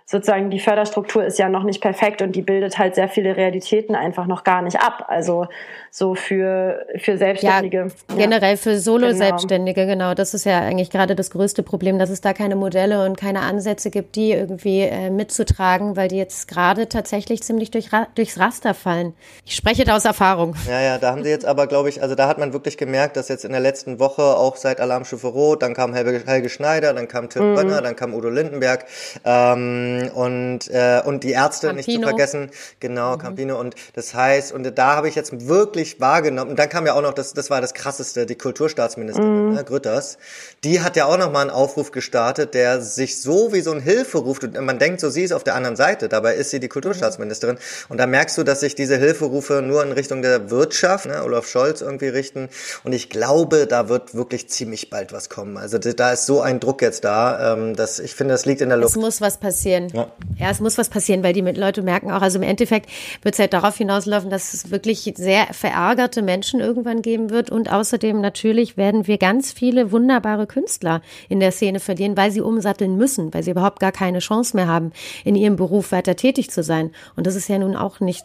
sozusagen die Förderstruktur ist ja noch nicht perfekt und die bildet halt sehr viele Realitäten einfach noch gar nicht ab. Also so für, für Selbstständige. Ja, generell für Solo-Selbstständige, genau. genau. Das ist ja eigentlich gerade das größte Problem, dass es da keine Modelle und keine Ansätze gibt, die irgendwie äh, mitzutragen, weil die jetzt gerade tatsächlich ziemlich durch, durchs Raster fallen. Ich spreche da aus Erfahrung. Ja, ja, da haben sie jetzt aber, glaube ich, also da hat man wirklich gemerkt, dass jetzt in der letzten Woche auch seit Alarmstufe Rot, dann kam Helge, Helge Schneider, dann kam Tim mhm. Bönner, dann kam Udo Lindenberg, ähm, und, äh, und die Ärzte Campino. nicht zu vergessen, genau, mhm. Campino. Und das heißt, und da habe ich jetzt wirklich wahrgenommen, und dann kam ja auch noch, das, das war das krasseste, die Kulturstaatsministerin, mhm. ne, Grütters, die hat ja auch noch mal einen Aufruf gestartet, der sich so wie so ein Hilfe ruft. Und man denkt so, sie ist auf der anderen Seite, dabei ist sie die Kulturstaatsministerin. Und da merkst du, dass sich diese Hilferufe nur in Richtung der Wirtschaft, ne, Olaf Scholz irgendwie richten. Und ich glaube, da wird wirklich ziemlich bald was kommen. Also da ist so ein Druck jetzt da, ähm, dass ich finde, das liegt in der Luft. Es muss was passieren. Ja. ja, es muss was passieren, weil die Leute merken auch, also im Endeffekt wird es halt darauf hinauslaufen, dass es wirklich sehr verärgerte Menschen irgendwann geben wird. Und außerdem natürlich werden wir ganz viele wunderbare Künstler in der Szene verlieren, weil sie umsatteln müssen, weil sie überhaupt gar keine Chance mehr haben, in ihrem Beruf weiter tätig zu sein. Und das ist ja nun auch nicht.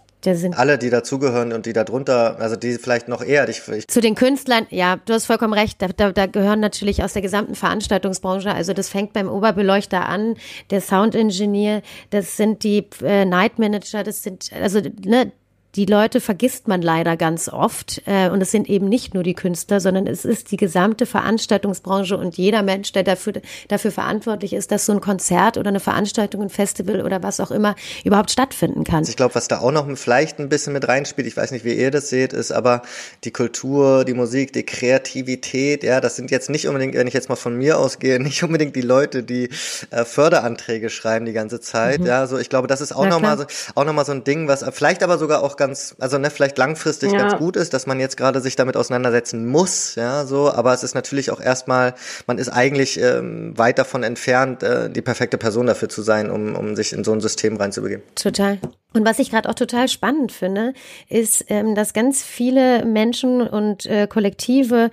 Alle, die dazugehören und die darunter, also die vielleicht noch eher dich. Zu den Künstlern, ja, du hast vollkommen recht. Da, da, da gehören natürlich aus der gesamten Veranstaltungsbranche, also das fängt beim Oberbeleuchter an, der Soundingenieur, das sind die äh, Night Manager, das sind, also ne, die Leute vergisst man leider ganz oft. Äh, und es sind eben nicht nur die Künstler, sondern es ist die gesamte Veranstaltungsbranche und jeder Mensch, der dafür, dafür verantwortlich ist, dass so ein Konzert oder eine Veranstaltung, ein Festival oder was auch immer überhaupt stattfinden kann. Ich glaube, was da auch noch vielleicht ein bisschen mit reinspielt, ich weiß nicht, wie ihr das seht, ist aber die Kultur, die Musik, die Kreativität, ja, das sind jetzt nicht unbedingt, wenn ich jetzt mal von mir ausgehe, nicht unbedingt die Leute, die äh, Förderanträge schreiben die ganze Zeit. Mhm. Ja, so ich glaube, das ist auch nochmal so, auch noch mal so ein Ding, was vielleicht aber sogar auch ganz, also ne, vielleicht langfristig ja. ganz gut ist, dass man jetzt gerade sich damit auseinandersetzen muss, ja, so, aber es ist natürlich auch erstmal, man ist eigentlich ähm, weit davon entfernt, äh, die perfekte Person dafür zu sein, um, um sich in so ein System reinzubegeben. Total. Und was ich gerade auch total spannend finde, ist, ähm, dass ganz viele Menschen und äh, Kollektive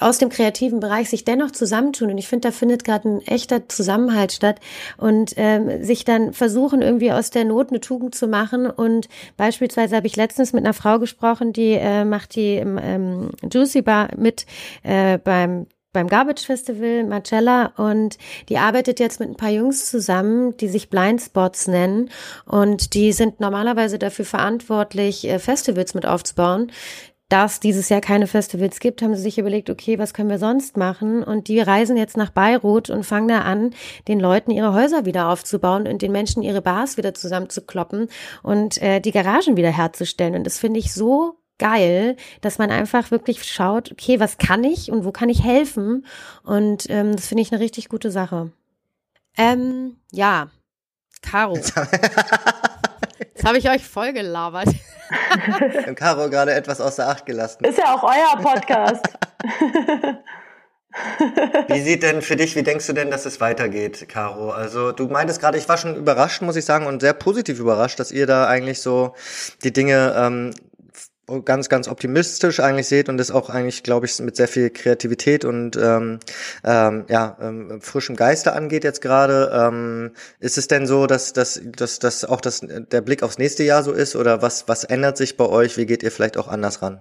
aus dem kreativen Bereich sich dennoch zusammentun. Und ich finde, da findet gerade ein echter Zusammenhalt statt und ähm, sich dann versuchen, irgendwie aus der Not eine Tugend zu machen. Und beispielsweise habe ich letztens mit einer Frau gesprochen, die äh, macht die ähm, Juicy Bar mit äh, beim beim Garbage Festival Marcella und die arbeitet jetzt mit ein paar Jungs zusammen, die sich Blindspots nennen und die sind normalerweise dafür verantwortlich, äh, Festivals mit aufzubauen da es dieses Jahr keine Festivals gibt, haben sie sich überlegt, okay, was können wir sonst machen? Und die reisen jetzt nach Beirut und fangen da an, den Leuten ihre Häuser wieder aufzubauen und den Menschen ihre Bars wieder zusammenzukloppen und äh, die Garagen wieder herzustellen. Und das finde ich so geil, dass man einfach wirklich schaut, okay, was kann ich und wo kann ich helfen? Und ähm, das finde ich eine richtig gute Sache. Ähm, ja, Caro. Jetzt habe ich euch voll gelabert. Und Caro gerade etwas außer Acht gelassen. Ist ja auch euer Podcast. wie sieht denn für dich, wie denkst du denn, dass es weitergeht, Caro? Also du meintest gerade, ich war schon überrascht, muss ich sagen, und sehr positiv überrascht, dass ihr da eigentlich so die Dinge ähm, ganz, ganz optimistisch eigentlich seht und das auch eigentlich, glaube ich, mit sehr viel Kreativität und ähm, ähm, ja, ähm, frischem Geiste angeht jetzt gerade. Ähm, ist es denn so, dass, dass, dass, dass auch das, der Blick aufs nächste Jahr so ist oder was, was ändert sich bei euch? Wie geht ihr vielleicht auch anders ran?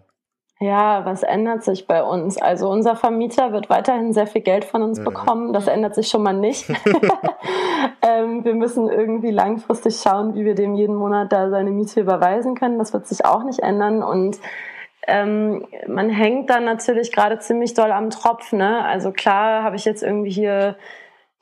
Ja, was ändert sich bei uns? Also unser Vermieter wird weiterhin sehr viel Geld von uns bekommen. Das ändert sich schon mal nicht. ähm, wir müssen irgendwie langfristig schauen, wie wir dem jeden Monat da seine Miete überweisen können. Das wird sich auch nicht ändern. Und ähm, man hängt dann natürlich gerade ziemlich doll am Tropf. Ne? Also klar habe ich jetzt irgendwie hier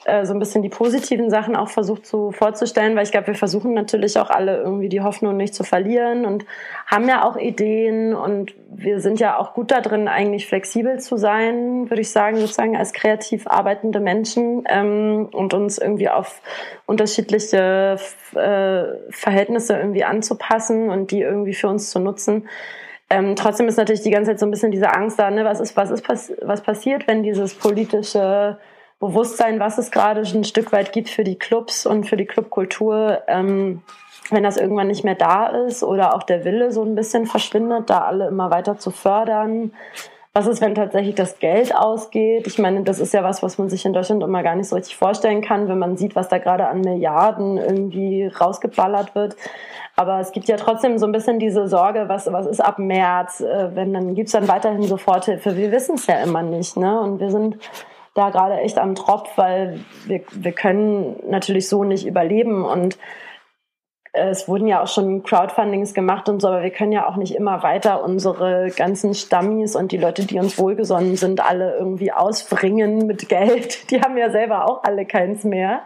äh, so ein bisschen die positiven Sachen auch versucht zu vorzustellen, weil ich glaube, wir versuchen natürlich auch alle irgendwie die Hoffnung nicht zu verlieren und haben ja auch Ideen und wir sind ja auch gut da drin, eigentlich flexibel zu sein, würde ich sagen, sozusagen als kreativ arbeitende Menschen ähm, und uns irgendwie auf unterschiedliche äh, Verhältnisse irgendwie anzupassen und die irgendwie für uns zu nutzen. Ähm, trotzdem ist natürlich die ganze Zeit so ein bisschen diese Angst da, ne? was ist, was ist, was passiert, wenn dieses politische Bewusstsein, was es gerade ein Stück weit gibt für die Clubs und für die Clubkultur, ähm, wenn das irgendwann nicht mehr da ist oder auch der Wille so ein bisschen verschwindet, da alle immer weiter zu fördern. Was ist, wenn tatsächlich das Geld ausgeht? Ich meine, das ist ja was, was man sich in Deutschland immer gar nicht so richtig vorstellen kann, wenn man sieht, was da gerade an Milliarden irgendwie rausgeballert wird. Aber es gibt ja trotzdem so ein bisschen diese Sorge, was, was ist ab März, äh, wenn dann gibt's dann weiterhin Soforthilfe. Wir wissen es ja immer nicht, ne? Und wir sind da gerade echt am Tropf, weil wir, wir können natürlich so nicht überleben und es wurden ja auch schon Crowdfundings gemacht und so, aber wir können ja auch nicht immer weiter unsere ganzen Stammis und die Leute, die uns wohlgesonnen sind, alle irgendwie ausbringen mit Geld. Die haben ja selber auch alle keins mehr.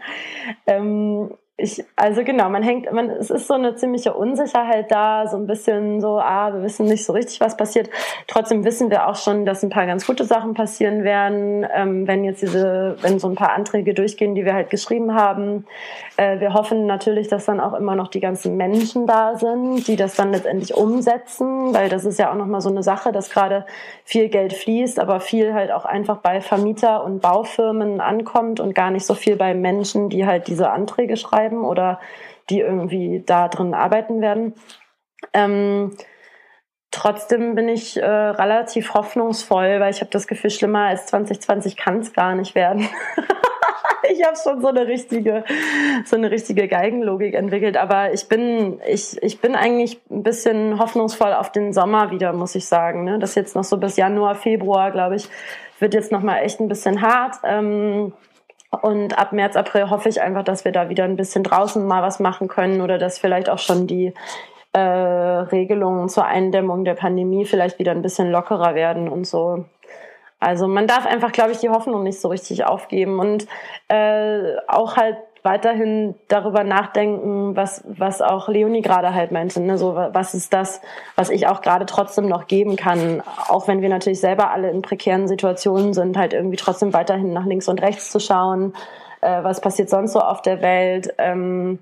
Ähm, ich, also genau, man hängt, man, es ist so eine ziemliche Unsicherheit da, so ein bisschen so, ah, wir wissen nicht so richtig, was passiert. Trotzdem wissen wir auch schon, dass ein paar ganz gute Sachen passieren werden, ähm, wenn jetzt diese, wenn so ein paar Anträge durchgehen, die wir halt geschrieben haben. Äh, wir hoffen natürlich, dass dann auch immer noch die ganzen Menschen da sind, die das dann letztendlich umsetzen, weil das ist ja auch nochmal so eine Sache, dass gerade viel Geld fließt, aber viel halt auch einfach bei Vermieter und Baufirmen ankommt und gar nicht so viel bei Menschen, die halt diese Anträge schreiben schreiben oder die irgendwie da drin arbeiten werden. Ähm, trotzdem bin ich äh, relativ hoffnungsvoll, weil ich habe das Gefühl, schlimmer als 2020 kann es gar nicht werden. ich habe schon so eine richtige, so eine richtige Geigenlogik entwickelt. Aber ich bin, ich, ich bin eigentlich ein bisschen hoffnungsvoll auf den Sommer wieder, muss ich sagen. Ne? Das jetzt noch so bis Januar, Februar, glaube ich, wird jetzt noch mal echt ein bisschen hart. Ähm, und ab März, April hoffe ich einfach, dass wir da wieder ein bisschen draußen mal was machen können oder dass vielleicht auch schon die äh, Regelungen zur Eindämmung der Pandemie vielleicht wieder ein bisschen lockerer werden und so. Also man darf einfach, glaube ich, die Hoffnung nicht so richtig aufgeben und äh, auch halt weiterhin darüber nachdenken, was, was auch Leonie gerade halt meinte. Ne? So, was ist das, was ich auch gerade trotzdem noch geben kann, auch wenn wir natürlich selber alle in prekären Situationen sind, halt irgendwie trotzdem weiterhin nach links und rechts zu schauen, äh, was passiert sonst so auf der Welt. Ähm,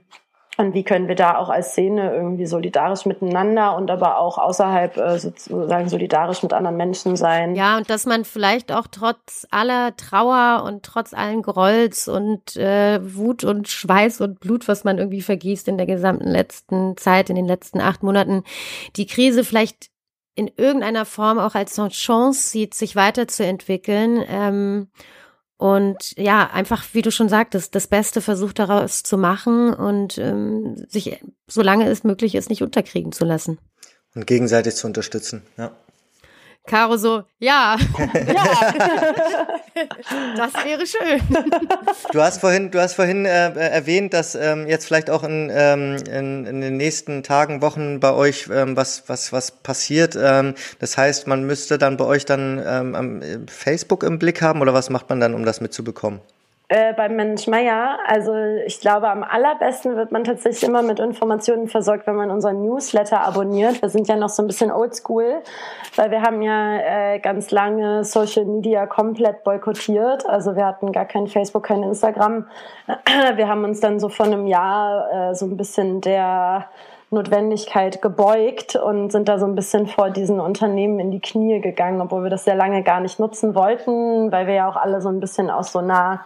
und wie können wir da auch als Szene irgendwie solidarisch miteinander und aber auch außerhalb äh, sozusagen solidarisch mit anderen Menschen sein. Ja, und dass man vielleicht auch trotz aller Trauer und trotz allen Grolls und äh, Wut und Schweiß und Blut, was man irgendwie vergießt in der gesamten letzten Zeit, in den letzten acht Monaten, die Krise vielleicht in irgendeiner Form auch als Chance sieht, sich weiterzuentwickeln. Ähm, und ja, einfach, wie du schon sagtest, das Beste versucht daraus zu machen und ähm, sich, solange es möglich ist, nicht unterkriegen zu lassen. Und gegenseitig zu unterstützen, ja. Caro so, ja, ja, das wäre schön. Du hast vorhin, du hast vorhin äh, erwähnt, dass ähm, jetzt vielleicht auch in, ähm, in, in den nächsten Tagen, Wochen bei euch ähm, was, was, was passiert. Ähm, das heißt, man müsste dann bei euch dann ähm, Facebook im Blick haben oder was macht man dann, um das mitzubekommen? Äh, beim Mensch Meier. Also ich glaube, am allerbesten wird man tatsächlich immer mit Informationen versorgt, wenn man unseren Newsletter abonniert. Wir sind ja noch so ein bisschen oldschool, weil wir haben ja äh, ganz lange Social Media komplett boykottiert. Also wir hatten gar kein Facebook, kein Instagram. Wir haben uns dann so vor einem Jahr äh, so ein bisschen der Notwendigkeit gebeugt und sind da so ein bisschen vor diesen Unternehmen in die Knie gegangen, obwohl wir das sehr lange gar nicht nutzen wollten, weil wir ja auch alle so ein bisschen aus so einer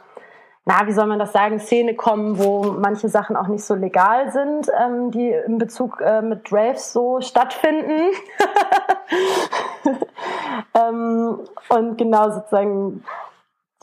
na, wie soll man das sagen, Szene kommen, wo manche Sachen auch nicht so legal sind, ähm, die in Bezug äh, mit Raves so stattfinden. ähm, und genau sozusagen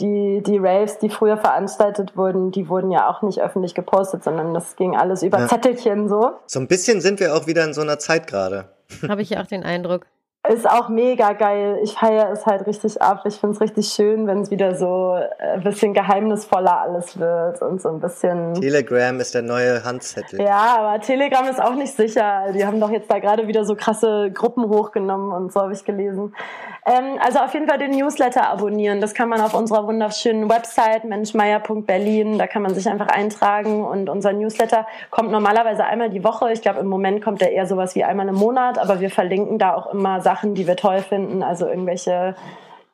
die, die Raves, die früher veranstaltet wurden, die wurden ja auch nicht öffentlich gepostet, sondern das ging alles über ja. Zettelchen so. So ein bisschen sind wir auch wieder in so einer Zeit gerade. Habe ich ja auch den Eindruck. Ist auch mega geil. Ich feiere es halt richtig ab. Ich finde es richtig schön, wenn es wieder so ein äh, bisschen geheimnisvoller alles wird und so ein bisschen. Telegram ist der neue Handzettel. Ja, aber Telegram ist auch nicht sicher. Die haben doch jetzt da gerade wieder so krasse Gruppen hochgenommen und so habe ich gelesen. Ähm, also auf jeden Fall den Newsletter abonnieren. Das kann man auf unserer wunderschönen Website menschmeier.berlin. Da kann man sich einfach eintragen und unser Newsletter kommt normalerweise einmal die Woche. Ich glaube, im Moment kommt er eher sowas wie einmal im Monat, aber wir verlinken da auch immer Sachen, die wir toll finden. Also irgendwelche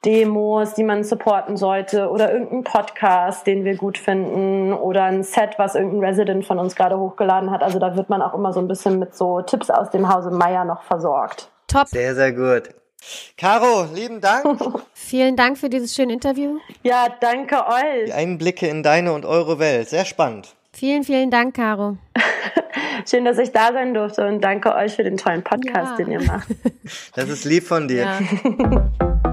Demos, die man supporten sollte oder irgendein Podcast, den wir gut finden oder ein Set, was irgendein Resident von uns gerade hochgeladen hat. Also da wird man auch immer so ein bisschen mit so Tipps aus dem Hause Meier noch versorgt. Top. Sehr, sehr gut. Caro, lieben Dank. Vielen Dank für dieses schöne Interview. Ja, danke euch. Die Einblicke in deine und eure Welt. Sehr spannend. Vielen, vielen Dank, Caro. Schön, dass ich da sein durfte und danke euch für den tollen Podcast, ja. den ihr macht. Das ist lieb von dir. Ja.